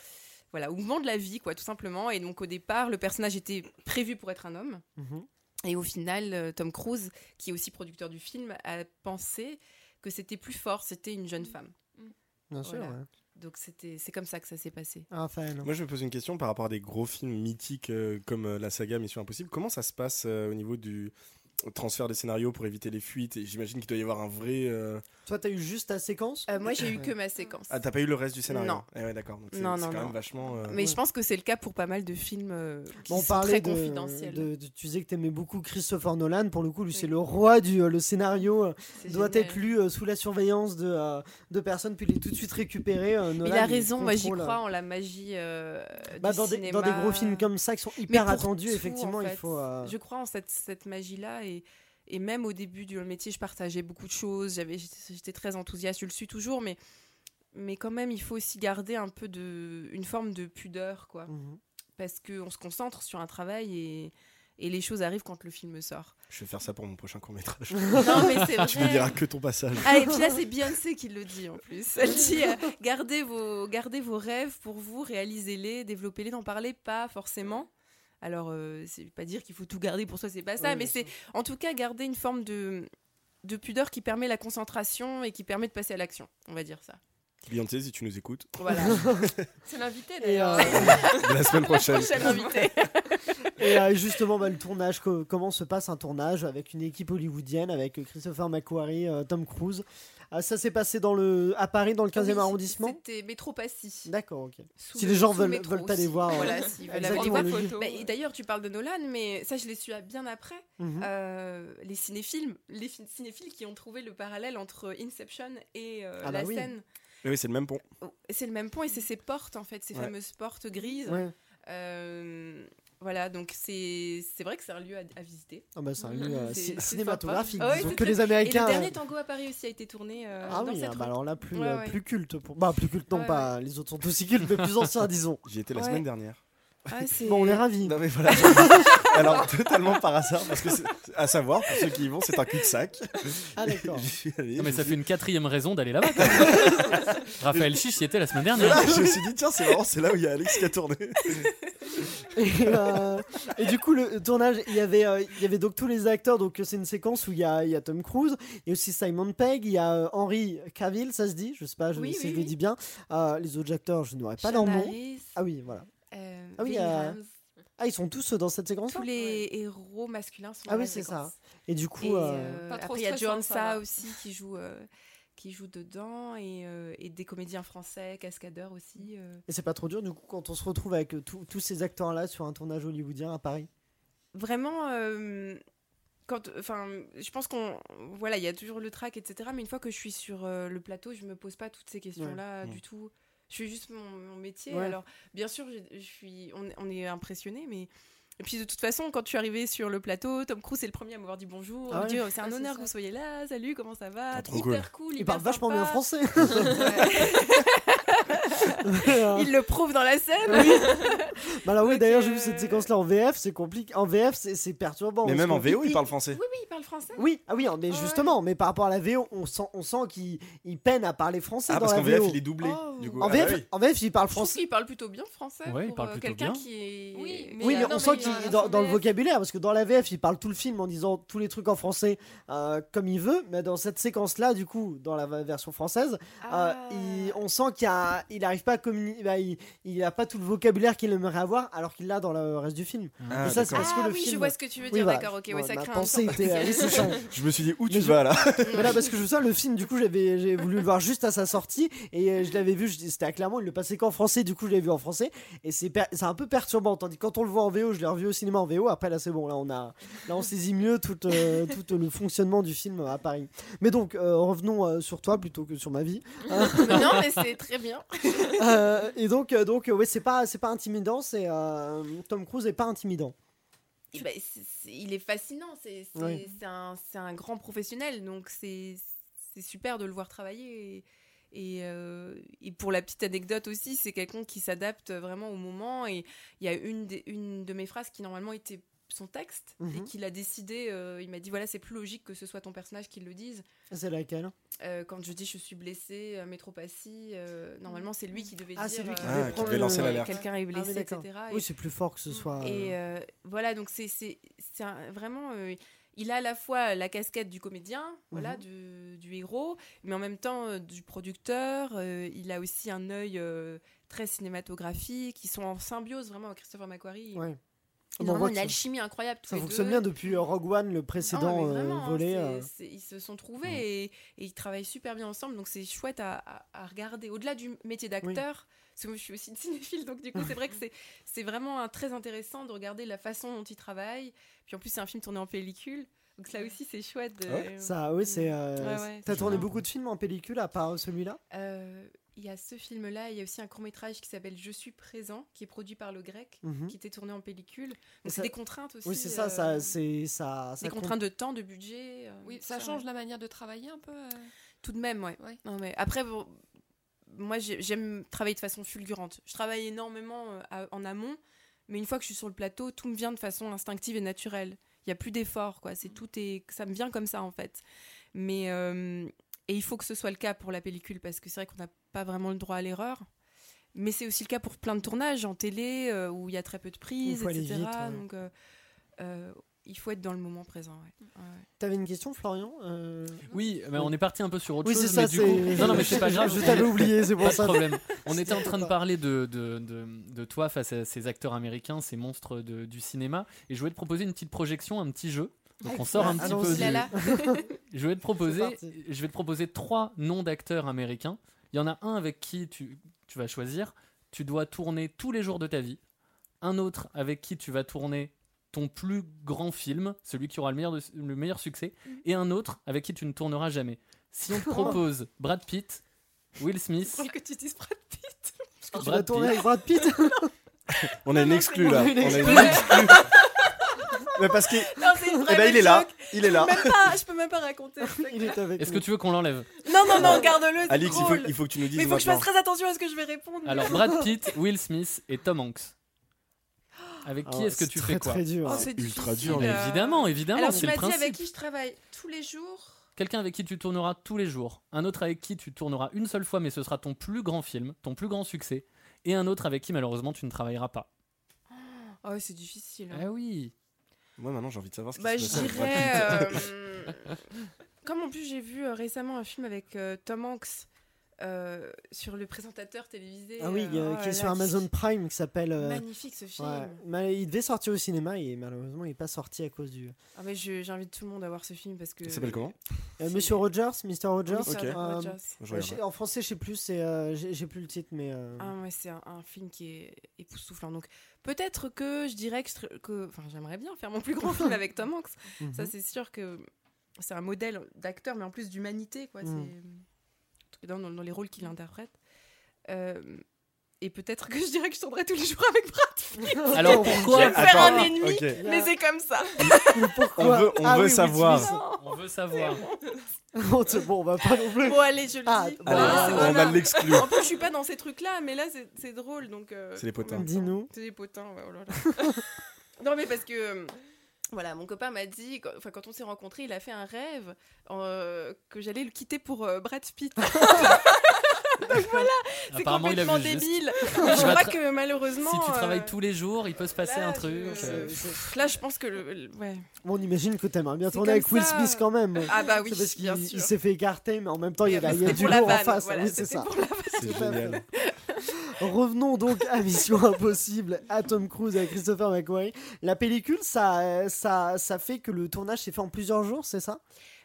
voilà, au mouvement de la vie, quoi, tout simplement. Et donc au départ, le personnage était prévu pour être un homme. Mhm. Et au final, euh, Tom Cruise, qui est aussi producteur du film, a pensé que c'était plus fort, c'était une jeune femme. Bien sûr, ouais. Donc c'était, c'est comme ça que ça s'est passé. Ah, Raphaël. Moi, je me pose une question par rapport à des gros films mythiques euh, comme euh, la saga Mission Impossible. Comment ça se passe euh, au niveau du transfert des scénarios pour éviter les fuites Et J'imagine qu'il doit y avoir un vrai. euh, Toi, t'as eu juste ta séquence Euh, moi, j'ai eu que ma séquence. Ah, t'as pas eu le reste du scénario Non. Eh ouais, d'accord. C'est Non, c'est non, quand non. même vachement. euh, Mais je pense que c'est le cas pour pas mal de films euh, qui Bon, on sont parlait très de, confidentiels. de- de- Tu disais que t'aimais beaucoup Christopher Nolan. Pour le coup, lui, c'est le roi du euh, le scénario. euh, doit génial. être lu euh, sous la surveillance de, euh, de personnes, puis il est tout de suite récupéré. euh, Mais Nolan, il a raison, moi j'y crois euh, en la magie euh, bah, du dans, des, cinéma. dans des gros films comme ça qui sont hyper attendus, tout, effectivement, en il faut. euh, Je crois en cette, cette magie-là et, et même au début du métier, je partageais beaucoup de choses. J'avais, j'étais, j'étais très enthousiaste, je le suis toujours, mais, mais quand même, il faut aussi garder un peu de, une forme de pudeur, quoi. Mhm. Parce qu'on se concentre sur un travail et, et les choses arrivent quand le film sort. Je vais faire ça pour mon prochain court-métrage. Non, mais c'est Tu me vrai. diras que ton passage. Ah, et puis là, c'est Beyoncé qui le dit en plus. Elle dit euh, gardez, vos, gardez vos rêves pour vous, réalisez-les, développez-les, n'en parlez pas forcément. Alors, euh, c'est pas dire qu'il faut tout garder pour soi, c'est pas ça, Oui, mais c'est en tout cas garder une forme de, de pudeur qui permet la concentration et qui permet de passer à l'action, on va dire ça. Beyoncé, si tu nous écoutes, Voilà. C'est l'invité d'ailleurs. euh, la semaine prochaine. Prochaine invitée. Et euh, justement, bah, le tournage, co- comment se passe un tournage avec une équipe hollywoodienne, avec Christopher McQuarrie, Tom Cruise Ah, Ça s'est passé dans le, à Paris, dans le 15e Oui, arrondissement C'était Métro Passy. D'accord, ok. Sous Si le- les gens veulent, aller voir. euh, Voilà, s'ils veulent aller exactement, voir. Bah, et D'ailleurs, tu parles de Nolan, mais ça, je l'ai su à- bien après. Mhm. Euh, les cinéphiles, les cinéphiles qui ont trouvé le parallèle entre Inception et euh, Ah la bah oui. scène. Oui, oui, c'est le même pont. Oh, C'est le même pont et c'est ces portes, en fait, ces Ouais. fameuses portes grises. Ouais. Euh, voilà, donc c'est c'est vrai que c'est un lieu à, à visiter. Ah bah, c'est un lieu euh, cinématographique, sympa. Ouais, disons, c'est que les Américains. Et le euh, dernier tango à Paris aussi a été tourné euh, Ah dans oui, cette ah bah alors là, plus, Ouais, euh, ouais. plus culte. Pour... Bah, plus culte, non, Ouais, pas les autres sont aussi cultes, mais plus anciens, disons. J'y étais la Ouais. semaine dernière. Ah, Bon, on est ravis. Non mais voilà. Alors totalement par hasard parce que à savoir pour ceux qui y vont c'est un cul-de-sac. Ah, d'accord. J'y suis allé, Non, mais ça fait une quatrième raison d'aller là-bas. quand même. Raphaël Chiche y était la semaine dernière. Voilà, je me suis dit tiens c'est marrant c'est là où il y a Alex qui a tourné. Et, euh, et du coup, le tournage, il y avait, euh, il y avait donc tous les acteurs. Donc, c'est une séquence où il y a, il y a Tom Cruise, il y a aussi Simon Pegg, il y a euh, Henry Cavill, ça se dit, je sais pas je- Oui, si oui, je le oui. dis bien. Euh, les autres acteurs, je n'aurais pas Sean leur nom. Harris, Ah oui, voilà. Euh, Ah oui, euh. Ah, ils sont tous dans cette séquence Tous les héros masculins sont Ah dans oui, la c'est séquence. ça. Et du coup, Et, euh, euh, Pas trop après, il y a stressant, John ça Sa va. aussi qui joue, euh, qui joue dedans et, euh, et des comédiens français, cascadeurs aussi. euh. et c'est pas trop dur du coup quand on se retrouve avec tous tous ces acteurs-là sur un tournage hollywoodien à Paris? Vraiment, euh, quand, enfin, je pense qu'on, voilà, il y a toujours le track, etc. Mais une fois que je suis sur euh, le plateau, je me pose pas toutes ces questions-là Ouais. du tout. Je fais juste mon, mon métier. Ouais. Alors, bien sûr, je, je suis, on, on est impressionné, mais et puis de toute façon, quand je suis arrivée sur le plateau, Tom Cruise est le premier à m'avoir dit bonjour. Ah ouais c'est un Ah, c'est honneur que vous soyez là. Salut, comment ça va? Ah, trop Hyper cool. Il hyper parle vachement bien français. Il le prouve dans la scène. Bah alors oui, d'ailleurs, j'ai vu cette séquence-là en VF, c'est compliqué. En VF, c'est perturbant. Mais même en VO il parle français. Oui, oui, il parle français. Oui, ah oui, mais justement, mais par rapport à la VO, on sent, on sent qu'il il peine à parler français Ah dans parce qu'en VF il est doublé Oh. du coup. En Ah bah VF, oui. en VF, il parle français. qu'il parle plutôt bien français Ouais, il parle euh, plutôt quelqu'un bien. qui est. Oui, mais Oui, euh, mais non, on sent qu'il il a dans, le vocabulaire, parce que dans la VF, il parle tout le film en disant tous les trucs en français euh, comme il veut, mais dans cette séquence-là, du coup, dans la version française, Ah. euh, il- on sent qu'il y a, bah, il arrive pas à communiquer. Bah, il, il a pas tout le vocabulaire qu'il aimerait avoir, alors qu'il l'a dans le reste du film. Ah, Et ça, c'est parce que Ah le oui, film. je vois ce que tu veux Oui, dire, d'accord, ok, ouais, ça ma crée un pensée temps était- oui, c'est ça. Je me suis dit où Mais tu je- vas là Voilà, parce que je sais, le film, du coup, j'avais, j'ai voulu le voir juste à sa sortie et euh, je l'avais vu, c'était à Clermont, il le passait qu'en français, du coup, je l'avais vu en français et c'est, per- un peu perturbant. Tandis que quand on le voit en VO, je l'ai revu au cinéma en VO, après là, c'est bon, là, on a, là, on saisit mieux tout, euh, tout le fonctionnement du film à Paris. Mais donc, euh, revenons euh, sur toi plutôt que sur ma vie. Hein. Non, mais c'est très bien. Euh, et donc, euh, donc, euh, ouais, c'est pas, c'est pas intimidant, c'est Tom Cruise est pas intimidant. Eh ben, il est fascinant, c'est c'est un, un grand professionnel, donc c'est c'est super de le voir travailler. Et, et, euh, et pour la petite anecdote aussi, c'est quelqu'un qui s'adapte vraiment au moment. Et il y a une, des- une de mes phrases qui normalement était son texte et Mhm. qu'il a décidé, euh, il m'a dit voilà c'est plus logique que ce soit ton personnage qui le dise. C'est laquelle Euh, quand je dis je suis blessé, euh, métropathie, euh, normalement c'est lui qui devait Ah, dire c'est lui qui euh, devait Ah, qui prendre devait lancer le- l'alerte. Quelqu'un est Ah blessé, d'accord. etc. Oui, Et- c'est plus fort que ce soit. et voilà, donc c'est vraiment. euh, il a à la fois la casquette du comédien, voilà, Mhm. du, du héros, mais en même temps euh, du producteur. euh, il a aussi un œil euh, très cinématographique. Ils sont en symbiose vraiment avec Christopher McQuarrie. Ouais. Ils ont vraiment une alchimie incroyable. tous Ça les fonctionne deux. bien depuis Rogue One, le précédent mais euh, vraiment, volet. c'est- euh. c'est- ils se sont trouvés et, et ils travaillent super bien ensemble, donc c'est chouette à, à- à regarder. Au-delà du métier d'acteur, parce que moi je suis aussi une cinéphile, donc du coup c'est vrai que c'est- c'est vraiment un- très intéressant de regarder la façon dont ils travaillent. Puis en plus c'est un film tourné en pellicule, donc là aussi c'est chouette. De... Ah Ça, oui, c'est. euh, Ouais, ouais, T'as tourné beaucoup de films en pellicule à part celui-là? Euh, Il y a ce film-là, il y a aussi un court-métrage qui s'appelle Je suis présent, qui est produit par le grec, Mhm. qui était tourné en pellicule. Donc c'est des contraintes aussi. Oui, c'est ça, euh, ça, c'est ça. ça des compte. contraintes de temps, de budget. euh, Oui, ça change ouais. la manière de travailler un peu. euh. Tout de même, ouais. Ouais. Non, mais après, bon, moi, j'ai- j'aime travailler de façon fulgurante. Je travaille énormément euh, à- en amont, mais une fois que je suis sur le plateau, tout me vient de façon instinctive et naturelle. Il n'y a plus d'effort, quoi. C'est tout est, ça me vient comme ça, en fait. Mais euh, et il faut que ce soit le cas pour la pellicule parce que c'est vrai qu'on n'a pas vraiment le droit à l'erreur. Mais c'est aussi le cas pour plein de tournages en télé euh, où il y a très peu de prises, etc. vite, ouais. Donc, euh, euh, il faut être dans le moment présent. ouais. Ouais. T'avais une question, Florian Euh, Oui, mais on est parti un peu sur autre Oui, chose. c'est ça, mais du coup... Non, non, mais c'est pas grave. Je t'avais oublié, c'est pour Pas ça. de problème. On était en train de parler de, de, de, de toi face à ces acteurs américains, ces monstres de- du cinéma. Et je voulais te proposer une petite projection, un petit jeu. Donc on sort un petit peu du... Je vais te proposer, je vais te proposer trois noms d'acteurs américains. Il y en a un avec qui tu, tu vas choisir. Tu dois tourner tous les jours de ta vie. Un autre avec qui tu vas tourner ton plus grand film, celui qui aura le meilleur, de- le meilleur succès. Et un autre avec qui tu ne tourneras jamais. Si on te propose Brad Pitt, Will Smith, C'est que tu dises Brad Pitt. Parce que tu Brad vas tourner Pitt. avec Brad Pitt On a une exclue là. On a une exclue. Mais parce que. Non, c'est une Eh vraie ben, il est là. Il est là. Même pas, je peux même pas raconter. Il est avec est-ce que tu veux qu'on l'enlève Non, non, non, garde-le. c'est Alix, il faut, il faut que tu nous dises Mais il faut que je fasse très attention à ce que je vais répondre. Alors Brad Pitt, Will Smith et Tom Hanks. Avec qui Ah, est-ce que c'est tu très, fais quoi très dur. Oh, c'est ultra dur, Mais euh. Évidemment, évidemment, Alors, c'est tu le m'as dit avec qui je travaille tous les jours Quelqu'un avec qui tu tourneras tous les jours, un autre avec qui tu tourneras une seule fois mais ce sera ton plus grand film, ton plus grand succès, et un autre avec qui malheureusement tu ne travailleras pas. Oh, c'est difficile. Ah oui Moi maintenant j'ai envie de savoir ce qui Bah, se je passe Brad dirais. Euh, Comme en plus, j'ai vu euh, récemment un film avec euh, Tom Hanks euh, sur le présentateur télévisé. Ah oui, euh, oh qui là est sur là, Amazon Prime, qui s'appelle. euh, Magnifique ce film. ouais. Mais il devait sortir au cinéma et malheureusement il n'est pas sorti à cause du. Ah, mais j'invite tout le monde à voir ce film parce que. Il s'appelle comment? Euh, Monsieur Rogers, Mr. Rogers. Euh, Rogers. Euh, en français, je sais plus, euh, j'ai plus le titre, mais. euh, Ah ouais, c'est un, un film qui est époustouflant. Donc peut-être que je dirais que, enfin, j'aimerais bien faire mon plus grand film avec Tom Hanks. mhm. Ça c'est sûr que c'est un modèle d'acteur, mais en plus d'humanité, quoi. Mm. C'est dans, dans- dans les rôles qu'il interprète. Euh, et peut-être que je dirais que je tournerais tous les jours avec Brad Pitt. Alors pourquoi Je vais me faire Attends, un ennemi, mais c'est comme ça. Pourquoi On veut- on Ah veut oui, Will savoir. On veut savoir. Bon, on va pas non plus. Bon allez, je le Ah, dis. bon, Allez, Voilà, Ah, on va l'exclure. En plus, je suis pas dans ces trucs-là, mais là, c'est- drôle, donc. euh, C'est les potins. Dis-nous. C'est les potins, ouais, oh là là. non, mais parce que. Voilà, mon copain m'a dit, quand, enfin, quand on s'est rencontrés, il a fait un rêve euh, que j'allais le quitter pour euh, Brad Pitt. Donc voilà, c'est Apparemment il a complètement débile. Je crois que malheureusement. Si tu euh, travailles tous les jours, il peut se passer là, un truc. je- euh, Là, je pense que le. le- ouais. Bon, on imagine que t'aimerais bien tourner avec Will. Smith quand même. Ah bah oui, parce bien il sûr. s'est fait écarter, mais en même temps, il y a, Mais il y a c'était du lourd en face. voilà, oui, c'est ça. C'est génial. Revenons donc à Mission Impossible, à Tom Cruise et à Christopher McQuarrie. La pellicule, ça, ça, ça fait que le tournage s'est fait en plusieurs jours, c'est ça?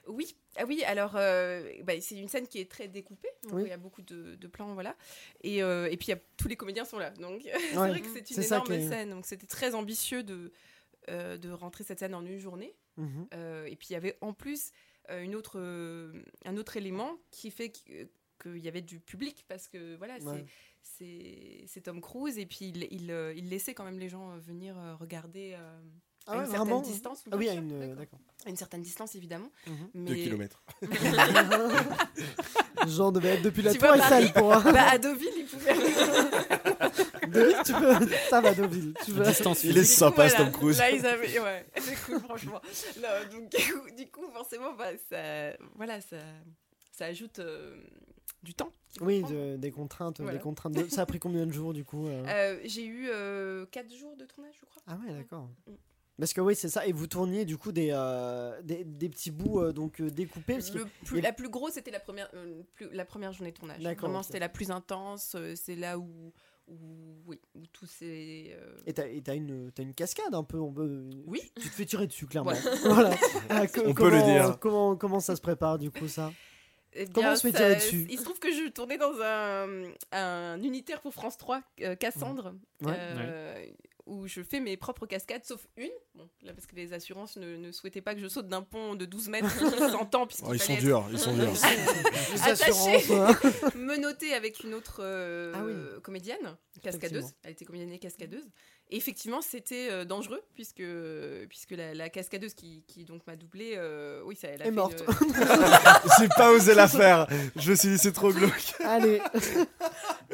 Oui, ah oui, alors euh, bah, c'est une scène qui est très découpée, donc Oui. il y a beaucoup de, de plans, voilà. Et, euh, et puis il y a- tous les comédiens sont là, donc c'est vrai que c'est une énorme est- scène. Donc c'était très ambitieux de, euh, de rentrer cette scène en une journée. Euh, et puis il y avait en plus une autre, un autre élément qui fait qu'- qu'il y avait du public, parce que voilà, c'est- Ouais. c'est Tom Cruise, et puis il, il, euh, il laissait quand même les gens euh, venir euh, regarder. euh, Ah à ouais, une certaine vraiment distance, oui, Ah oui, à une. d'accord. Une certaine distance évidemment. Mhm. Mais... Deux kilomètres. Jean devait être depuis la Tu tour vois, Eiffel pour. un- Bah, à Deauville, il pouvait. Deauville, tu peux. Ça va, Deauville. Tu veux. Distance Il est sympa, Voilà. Tom Cruise. Là, ils avaient. Ouais, c'est cool, franchement. Non, donc, du coup, du coup, forcément, bah, ça, voilà, ça, ça ajoute euh, du temps. Oui, de- des contraintes. Voilà. Des contraintes de- Ça a pris combien de jours du coup euh Euh, J'ai eu 4 jours de tournage, je crois. Ah ouais, d'accord. Mm. Parce que oui, c'est ça. Et vous tourniez du coup des, euh, des, des petits bouts euh, donc euh, découpés. Parce que Le plus- et- La plus grosse, c'était la première, euh, plus- la première journée de tournage. D'accord, Vraiment, c'était la plus intense. euh, C'est là où, où, oui, où tout s'est. euh, Et t'as une, t'as une cascade un peu. On peut, Oui. Tu, tu te fais tirer dessus, clairement. Ouais. voilà. Ah, On peut le dire. Comment, comment ça se prépare du coup ça? Eh Comment on se fait ça- tirer dessus Il se trouve que je tournais dans un, un unitaire pour France 3, euh, Cassandre, Ouais. euh, où je fais mes propres cascades, sauf une, bon, là, parce que les assurances ne, ne souhaitaient pas que je saute d'un pont de 12 mètres temps, puisqu'il Oh, ils sont durs, ils sont durs. Les Attaché. assurances. ouais. être menotté avec une autre euh, Ah oui. comédienne, cascadeuse, elle était comédienne et cascadeuse. Et effectivement, c'était euh, dangereux, puisque, puisque la, la cascadeuse qui, qui donc m'a doublé, euh, oui, ça, elle a Est fait morte. une- J'ai pas osé la faire. Je me suis dit, c'est trop glauque. Allez.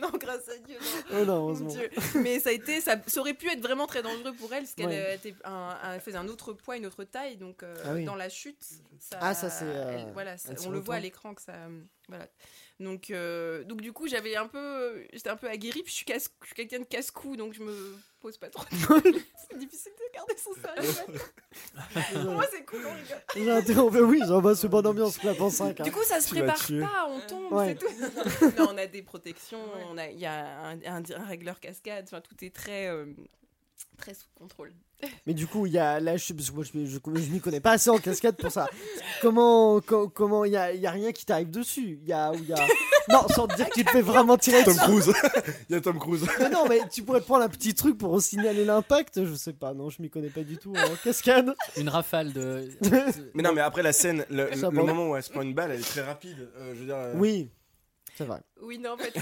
non, grâce à Dieu, non. Oh non, Mon heureusement. Dieu. Mais ça a été, ça, ça aurait pu être vraiment très dangereux pour elle, parce qu'elle Ouais. euh, était un- un- faisait un autre poids, une autre taille, donc euh, Ah oui. dans la chute, ça, Ah, ça, euh, elle- voilà, ça- on le voit à l'écran que ça, voilà. Donc, euh, donc du coup, j'avais un peu, j'étais un peu aguerrie, puis je suis, casse- je suis quelqu'un de casse-cou, donc je me pose pas trop. de- c'est difficile de garder son sérieux. pour moi, c'est cool, on rigole. J'ai interrompu. Oui, ça va, c'est bonne ambiance, clap en 5. Du coup, ça se Tu prépare pas, on tombe, Ouais. c'est tout. non, on a des protections, on a, il y a un, un, un régleur cascade, enfin, tout est très, euh, très sous contrôle. Mais du coup, il y a là, je, parce que moi, je, je, je m'y connais pas assez en cascade pour ça. Comment, co- comment, il y a, il y a rien qui t'arrive dessus. Il y a, y. Non, sans te dire que tu te fais vraiment tirer Tom. Cruise. Il y a Tom Cruise. Mais non, mais tu pourrais te prendre un petit truc pour signaler l'impact. Je sais pas, non, je m'y connais pas du tout en cascade. Une rafale de. Mais non, mais après la scène, le, moment où elle se prend une balle, elle est très rapide. Euh, je veux dire. euh, Oui, c'est vrai. Oui, non, en fait,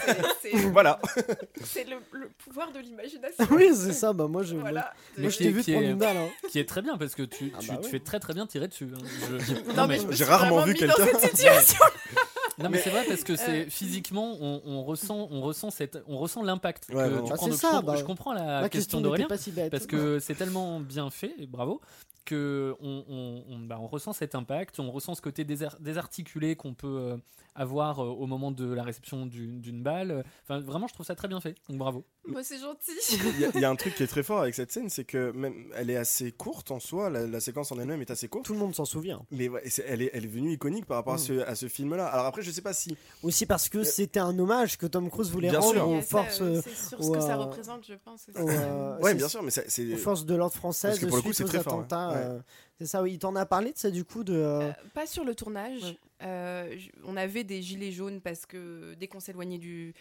c'est- Voilà. c'est le, le pouvoir de l'imagination. Oui, c'est ça. Bah moi, je, Voilà. moi, je t'ai vu prendre est- une balle. hein. qui est très bien parce que tu, Ah tu bah te oui. fais très très bien tirer dessus. hein. Je- Non, mais J'ai rarement vu quelqu'un-. Non mais c'est vrai parce que Euh. c'est physiquement on, on ressent on ressent cette on ressent l'impact Ouais, que vraiment. tu Bah, prends. ça, je, com- bah, je comprends la, La question question d'Aurélien si parce que c'est tellement bien fait et bravo que on, on, on- bah, on ressent cet impact, on ressent ce côté désar- désarticulé qu'on peut euh, avoir euh, au moment de la réception d'une balle. Enfin vraiment je trouve ça très bien fait. Donc bravo. Moi, c'est gentil. Il y, a- il y a un truc qui est très fort avec cette scène, c'est que même elle est assez courte en soi, la, la séquence en elle-même est assez courte. Tout le monde s'en souvient. Mais ouais, elle, est, elle est venue iconique par rapport à Mm. ce, à ce film-là. Alors après, je sais pas si. Aussi parce que c'était un hommage que Tom Cruise voulait Bien rendre sûr. aux forces, euh, euh, C'est sur ce que ça euh, représente, je pense. euh, Ouais, bien sûr, mais c'est. aux forces de l'ordre françaises Parce que pour le coup, c'est aux très fort, attentats. ouais. Ouais. euh, c'est ça, oui. Il t'en a parlé de ça du coup de. euh, Euh, pas sur le tournage. Ouais. Euh, on avait des gilets jaunes parce que dès qu'on s'éloignait du,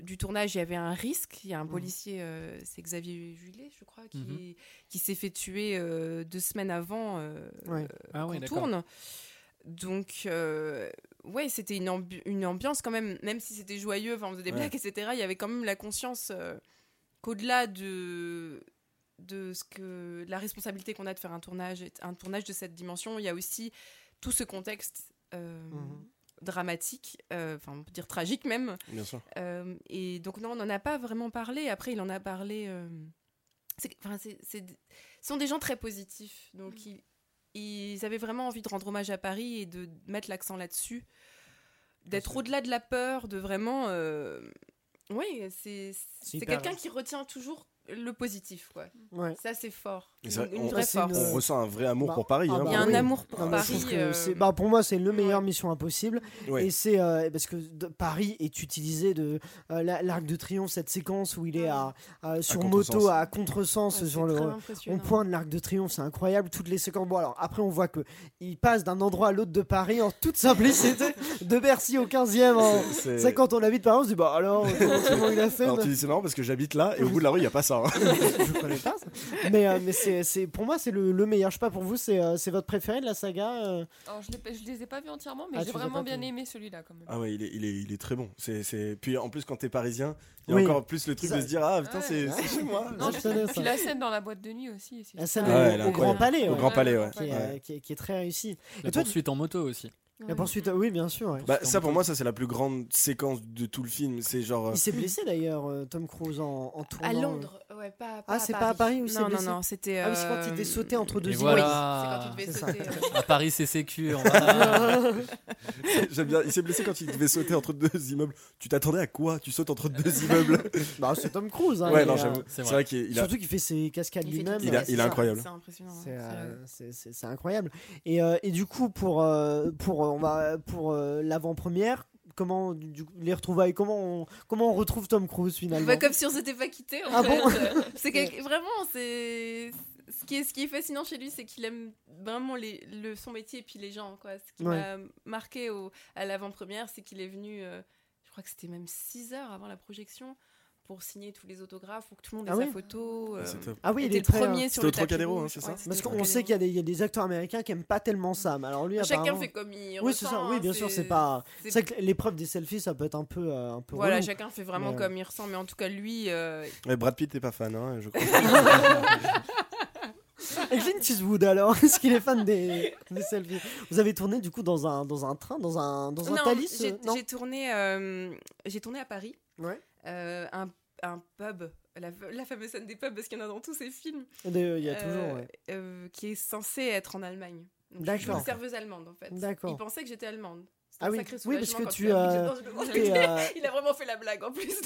du tournage, il y avait un risque. Il y a un Mhm. policier, euh, c'est Xavier Julet, je crois, qui, Mhm. qui s'est fait tuer euh, deux semaines avant euh, Ouais. Ah d'accord. tourne. Donc, euh, ouais, c'était une, ambi- une ambiance quand même, même si c'était joyeux, enfin, on faisait des Ouais. blagues, etc. Il y avait quand même la conscience euh, qu'au-delà de de ce que de la responsabilité qu'on a de faire un tournage, un tournage de cette dimension, il y a aussi tout ce contexte euh, Mhm. dramatique, euh, enfin on peut dire tragique même. Bien sûr. Euh, et donc non, on n'en a pas vraiment parlé. Après, il en a parlé. euh, c'est- Enfin, ce sont des gens très positifs, donc ils, ils avaient vraiment envie de rendre hommage à Paris et de mettre l'accent là-dessus, d'être au-delà de la peur, de vraiment. euh, Oui, c'est, quelqu'un qui retient toujours le positif, quoi. Ouais. Ça, c'est fort. Une on, vraie c'est force. une- on ressent un vrai amour Bah, pour Paris. ah hein, bah Il y a un oui. amour pour Non, Paris. euh, bah, pour moi, c'est le meilleur ouais. Mission Impossible. Ouais. Et c'est euh, parce que de- Paris est utilisé de euh, la- l'arc de triomphe, cette séquence où il est à, à- sur contresens. moto à contresens Ouais, sur le on pointe l'arc de triomphe, c'est incroyable. Toutes les séquences. Bon, alors après, on voit que il passe d'un endroit à l'autre de Paris en toute simplicité, de Bercy au 15e. En... Quand on habite Paris, on se dit bah alors comment, il a fait Alors tu dis c'est marrant parce que j'habite là et au bout de la rue il y a pas ça. hein. Je connais pas ça. Mais, euh, mais c'est, c'est- pour moi, c'est le, le meilleur. Je sais pas, pour vous, c'est, euh, votre préféré de la saga euh Alors, je, je les ai pas vus entièrement, mais Ah, j'ai vraiment bien aimé celui-là quand même. Ah ouais il est, il est, il est très bon. C'est, c'est... Puis en plus quand t'es parisien il y a Oui. encore plus le truc Ça- de se dire ah putain Ouais. c'est, chez moi. Non, je puis- connais ça. puis la scène dans la boîte de nuit aussi. La scène super. au- Grand. Palais. Au ouais, Grand Palais ouais. Qui, est, Ouais. euh, qui est- qui est très réussi. La Et toi, poursuite en moto aussi. La poursuite, oui, bien sûr. ouais. Bah, ça pour moi ça c'est la plus grande séquence de tout le film. C'est genre. euh, Il s'est blessé d'ailleurs, euh, Tom Cruise, en, en tournant. À Londres, ouais, pas, Ah, c'est pas à Paris où il s'est Non, non, non, c'était. Ah oui, c'est quand il euh, devait sauter entre deux immeubles. voilà. C'est quand il devait C'est ça. sauter. euh, À Paris, c'est sécu. va- J'aime bien. Il s'est blessé quand il devait sauter entre deux immeubles. Tu t'attendais à quoi? Tu sautes entre deux immeubles Bah, c'est Tom Cruise. hein, Ouais non j'avoue. euh, C'est c'est vrai qu'il il a. Surtout qu'il fait ses cascades lui-même. Il il est c'est incroyable. C'est impressionnant. C'est, ouais, euh, c'est- c'est- c'est incroyable. Et, euh, et du coup, pour, euh, pour, euh, on va, pour euh, l'avant-première, comment du, du- les retrouvailles, comment on, comment on retrouve Tom Cruise finalement Bah, comme si on s'était pas quitté. En Ah fait. bon c'est vraiment c'est ce qui est ce qui est fascinant chez lui, c'est qu'il aime vraiment les, le son métier et puis les gens quoi. Ce qui Ouais. m'a marqué au, à l'avant-première, c'est qu'il est venu, euh, je crois que c'était même 6 heures avant la projection pour signer tous les autographes pour que tout le monde ait Ah sa oui photo. euh, C'est top. Ah oui, il était est le très, premier euh, sur C'était le Trocadéro, hein, c'est ça Ouais, Parce qu'on sait qu'il y, a des- il y a des acteurs américains qui aiment pas tellement ça. Mais alors lui, Chacun apparemment- fait comme il Oui, c'est ça. ressent, Oui, hein, bien sûr, c'est pas. c'est- vrai que l'épreuve des selfies, ça peut être un peu, euh, un peu. Voilà, relou. chacun fait vraiment Mais, euh, comme il ressent, mais en tout cas lui, euh, Ouais, Brad Pitt t'es pas fan hein, je crois. Et Clint Eastwood alors, est-ce qu'il est fan des, des selfies? Vous avez tourné du coup dans un, dans un train, dans un, dans un non, Thalys j'ai euh, non? j'ai tourné, euh, j'ai tourné à Paris. Ouais. Euh, un, un pub, la, la fameuse scène des pubs, parce qu'il y en a dans tous ces films. Il y a euh, toujours. ouais. euh, qui est censé être en Allemagne. Je D'accord. suis une serveuse allemande en fait. D'accord. Il pensait que j'étais allemande. Ah oui. Oui, parce que tu, il a vu que euh, euh, Il a vraiment fait la blague en plus.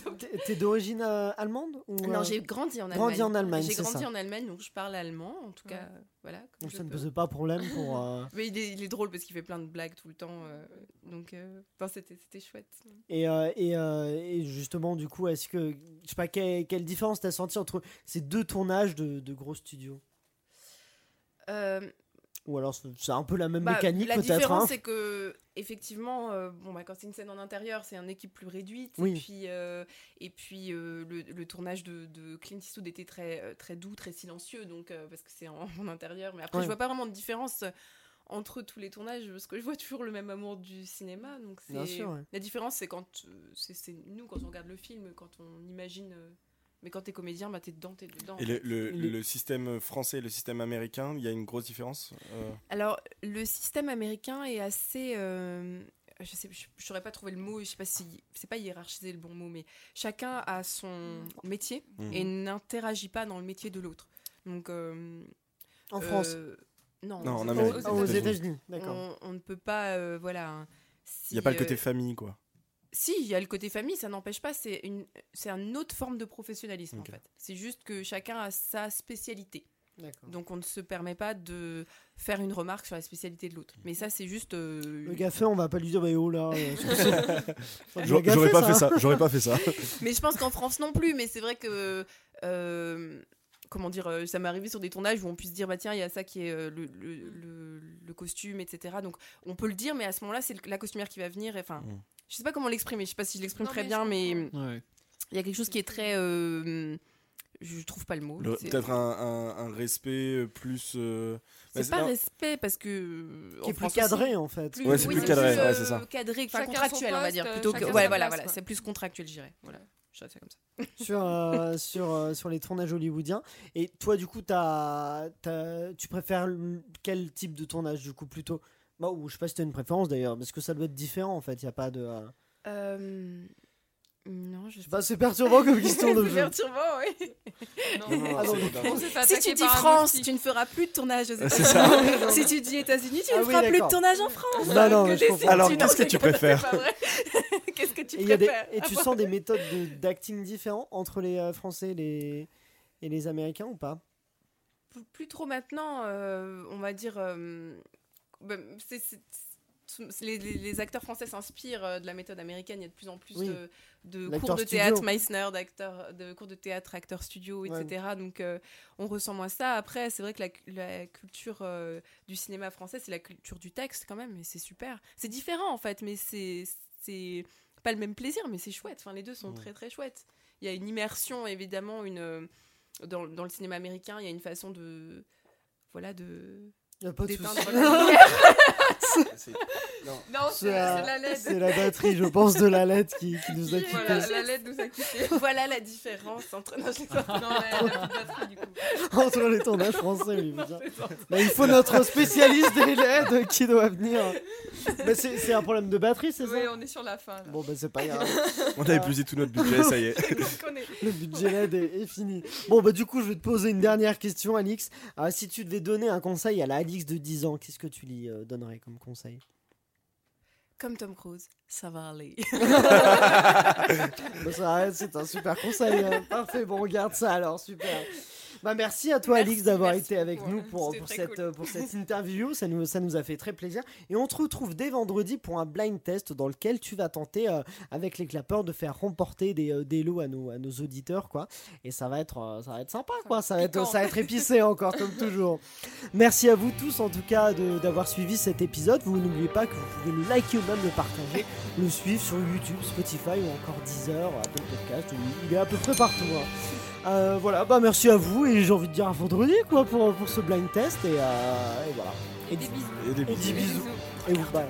T'es- d'origine euh, allemande ou, Non, euh, j'ai grandi en Allemagne. grandi en Allemagne, J'ai grandi ça. en Allemagne, donc je parle allemand. En tout cas, voilà. Donc ça ne posait pas problème pour. euh, Mais il est, il est drôle parce qu'il fait plein de blagues tout le temps. euh, donc, euh, c'était c'était chouette. Et, euh, et, euh, et justement, du coup, est-ce que. Je sais pas, quelle, quelle différence t'as senti entre ces deux tournages de, de gros studios? Euh, Ou alors c'est un peu la même Bah, mécanique la peut-être différence, hein c'est que effectivement, euh, bon, bah, quand c'est une scène en intérieur, c'est une équipe plus réduite. Oui. Et puis, euh, et puis euh, le, le tournage de, de Clint Eastwood était très, très doux, très silencieux, donc parce que c'est en, en intérieur. Mais après, Ouais. je vois pas vraiment de différence entre tous les tournages parce que je vois toujours le même amour du cinéma. Donc Bien c'est sûr, ouais. la différence, c'est quand c'est nous quand on regarde le film, quand on imagine. Euh, mais quand t'es comédien, bah t'es dedans, t'es dedans. Et le, le, le système français et le système américain, il y a une grosse différence euh, Alors, le système américain est assez. euh, je sais, je, je saurais pas trouver le mot. Je sais pas si c'est pas hiérarchiser le bon mot, mais chacun a son métier Mhm. et n'interagit pas dans le métier de l'autre. Donc. euh, En euh, France Non, Non, en aux Amérique. États-Unis. Aux États-Unis. D'accord. On, on ne peut pas, euh, voilà. Il n'y a si, pas le côté euh, famille, quoi. Si, il y a le côté famille, ça n'empêche pas, c'est une, c'est une autre forme de professionnalisme en fait. C'est juste que chacun a sa spécialité. D'accord. Donc on ne se permet pas de faire une remarque sur la spécialité de l'autre. Mais ça, c'est juste. euh, Le gaffeur, on va pas lui dire, bah oh là. euh, J'aurais pas fait ça. J'aurais pas fait ça. Mais je pense qu'en France non plus. Mais c'est vrai que. euh, comment dire Ça m'est arrivé sur des tournages où on puisse dire bah tiens, il y a ça qui est le, le- le- le costume, etc. Donc on peut le dire, mais à ce moment-là, c'est la costumière qui va venir. Enfin, Mm. Je sais pas comment l'exprimer. Je sais pas si je l'exprime très mais bien, mais. Ouais. il y a quelque chose qui est très. euh, je trouve pas le mot. Peut-être un, un- un respect plus. euh, bah, C'est pas respect parce que. Qui en est plus cadré aussi, en fait. plus- Ouais, c'est oui, plus cadré, euh, ouais, c'est ça. cadré, enfin contractuel, on va dire. euh, Plutôt que, ouais, voilà, place, voilà, c'est plus contractuel, je dirais. Voilà, je dirais ça comme ça. sur, euh, sur, euh, sur les tournages hollywoodiens. Et toi, du coup, t'as, t'as- tu préfères quel type de tournage, du coup, plutôt? Bah, ou Je sais pas si tu as une préférence d'ailleurs, parce que ça doit être différent en fait. Il n'y a pas de. euh, Euh, Non, je sais pas, c'est perturbant comme question de c'est jeu. perturbant, oui. Non, non, Ah, non, c'est- Si tu dis France, tu ne feras plus de tournage aux c'est États-Unis. si tu dis États-Unis, tu Ah ne oui, feras plus de tournage en France. Non, non, Que mais je. Alors, qu'est-ce que non, tu c'est préfères. Qu'est-ce que tu Et, il y a des- préfères et tu sens des méthodes de- d'acting différents entre les euh, Français et les, et les Américains ou pas? Plus- Plus trop maintenant, euh, on va dire. euh, bah, c'est- c'est- c'est- les, acteurs français s'inspirent euh, de la méthode américaine. Il y a de plus en plus Oui. de, cours de studio. théâtre Meissner, d'acteurs, de cours de théâtre, acteurs studio, Ouais. etc. Donc euh, on ressent moins ça. Après, c'est vrai que la, cu- la culture euh, du cinéma français, c'est la culture du texte quand même, et c'est super. C'est différent en fait, mais c'est pas le même plaisir, mais c'est chouette. Enfin, les deux sont Ouais. très très chouettes. Il y a une immersion, évidemment, une dans, dans le cinéma américain, il y a une façon de voilà de Y a pas de souci. non. non, c'est la, la- c'est la LED. C'est la batterie, je pense, de la lettre qui, qui nous a Qui- quittés. voilà, la LED nous a quittés. voilà la différence entre. Non, batterie, du coup. Entre les tournages français. Mais il faut notre spécialiste des LED qui doit venir. Mais c'est c'est un problème de batterie, c'est Oui, ça on est sur la fin. Là. Bon, bah c'est pas grave. On a épuisé tout notre budget, ça y est. Le budget LED est, est fini. Bon, bah du coup, je vais te poser une dernière question, Alix. Ah, si tu devais donner un conseil à la Alix de 10 ans, qu'est-ce que tu lui euh, donnerais comme conseil? Comme Tom Cruise, ça va aller. Bah, C'est un super conseil. hein. Parfait, bon, on garde ça alors, super. Bah, merci à toi, Merci, Alix, d'avoir été avec nous pour, pour, cette, cool. pour cette interview. Ça nous, ça nous a fait très plaisir. Et on te retrouve dès vendredi pour un blind test dans lequel tu vas tenter, euh, avec les clapeurs, de faire remporter des, euh, des lots à nos, à nos auditeurs. quoi. Et ça va être, euh, ça va être sympa, quoi. Ça va être, ça va être épicé encore, comme toujours. Merci à vous tous, en tout cas, d'avoir suivi cet épisode. Vous n'oubliez pas que vous pouvez le liker ou même le partager, le suivre sur YouTube, Spotify ou encore Deezer, Apple Podcast. Il- Il est à peu près partout. hein. Euh, voilà, bah merci à vous et j'ai envie de dire à vendredi quoi pour, pour ce blind test et, euh, et voilà. Et des bisous. Et des Et bisous. des bisous. Et vous, bah,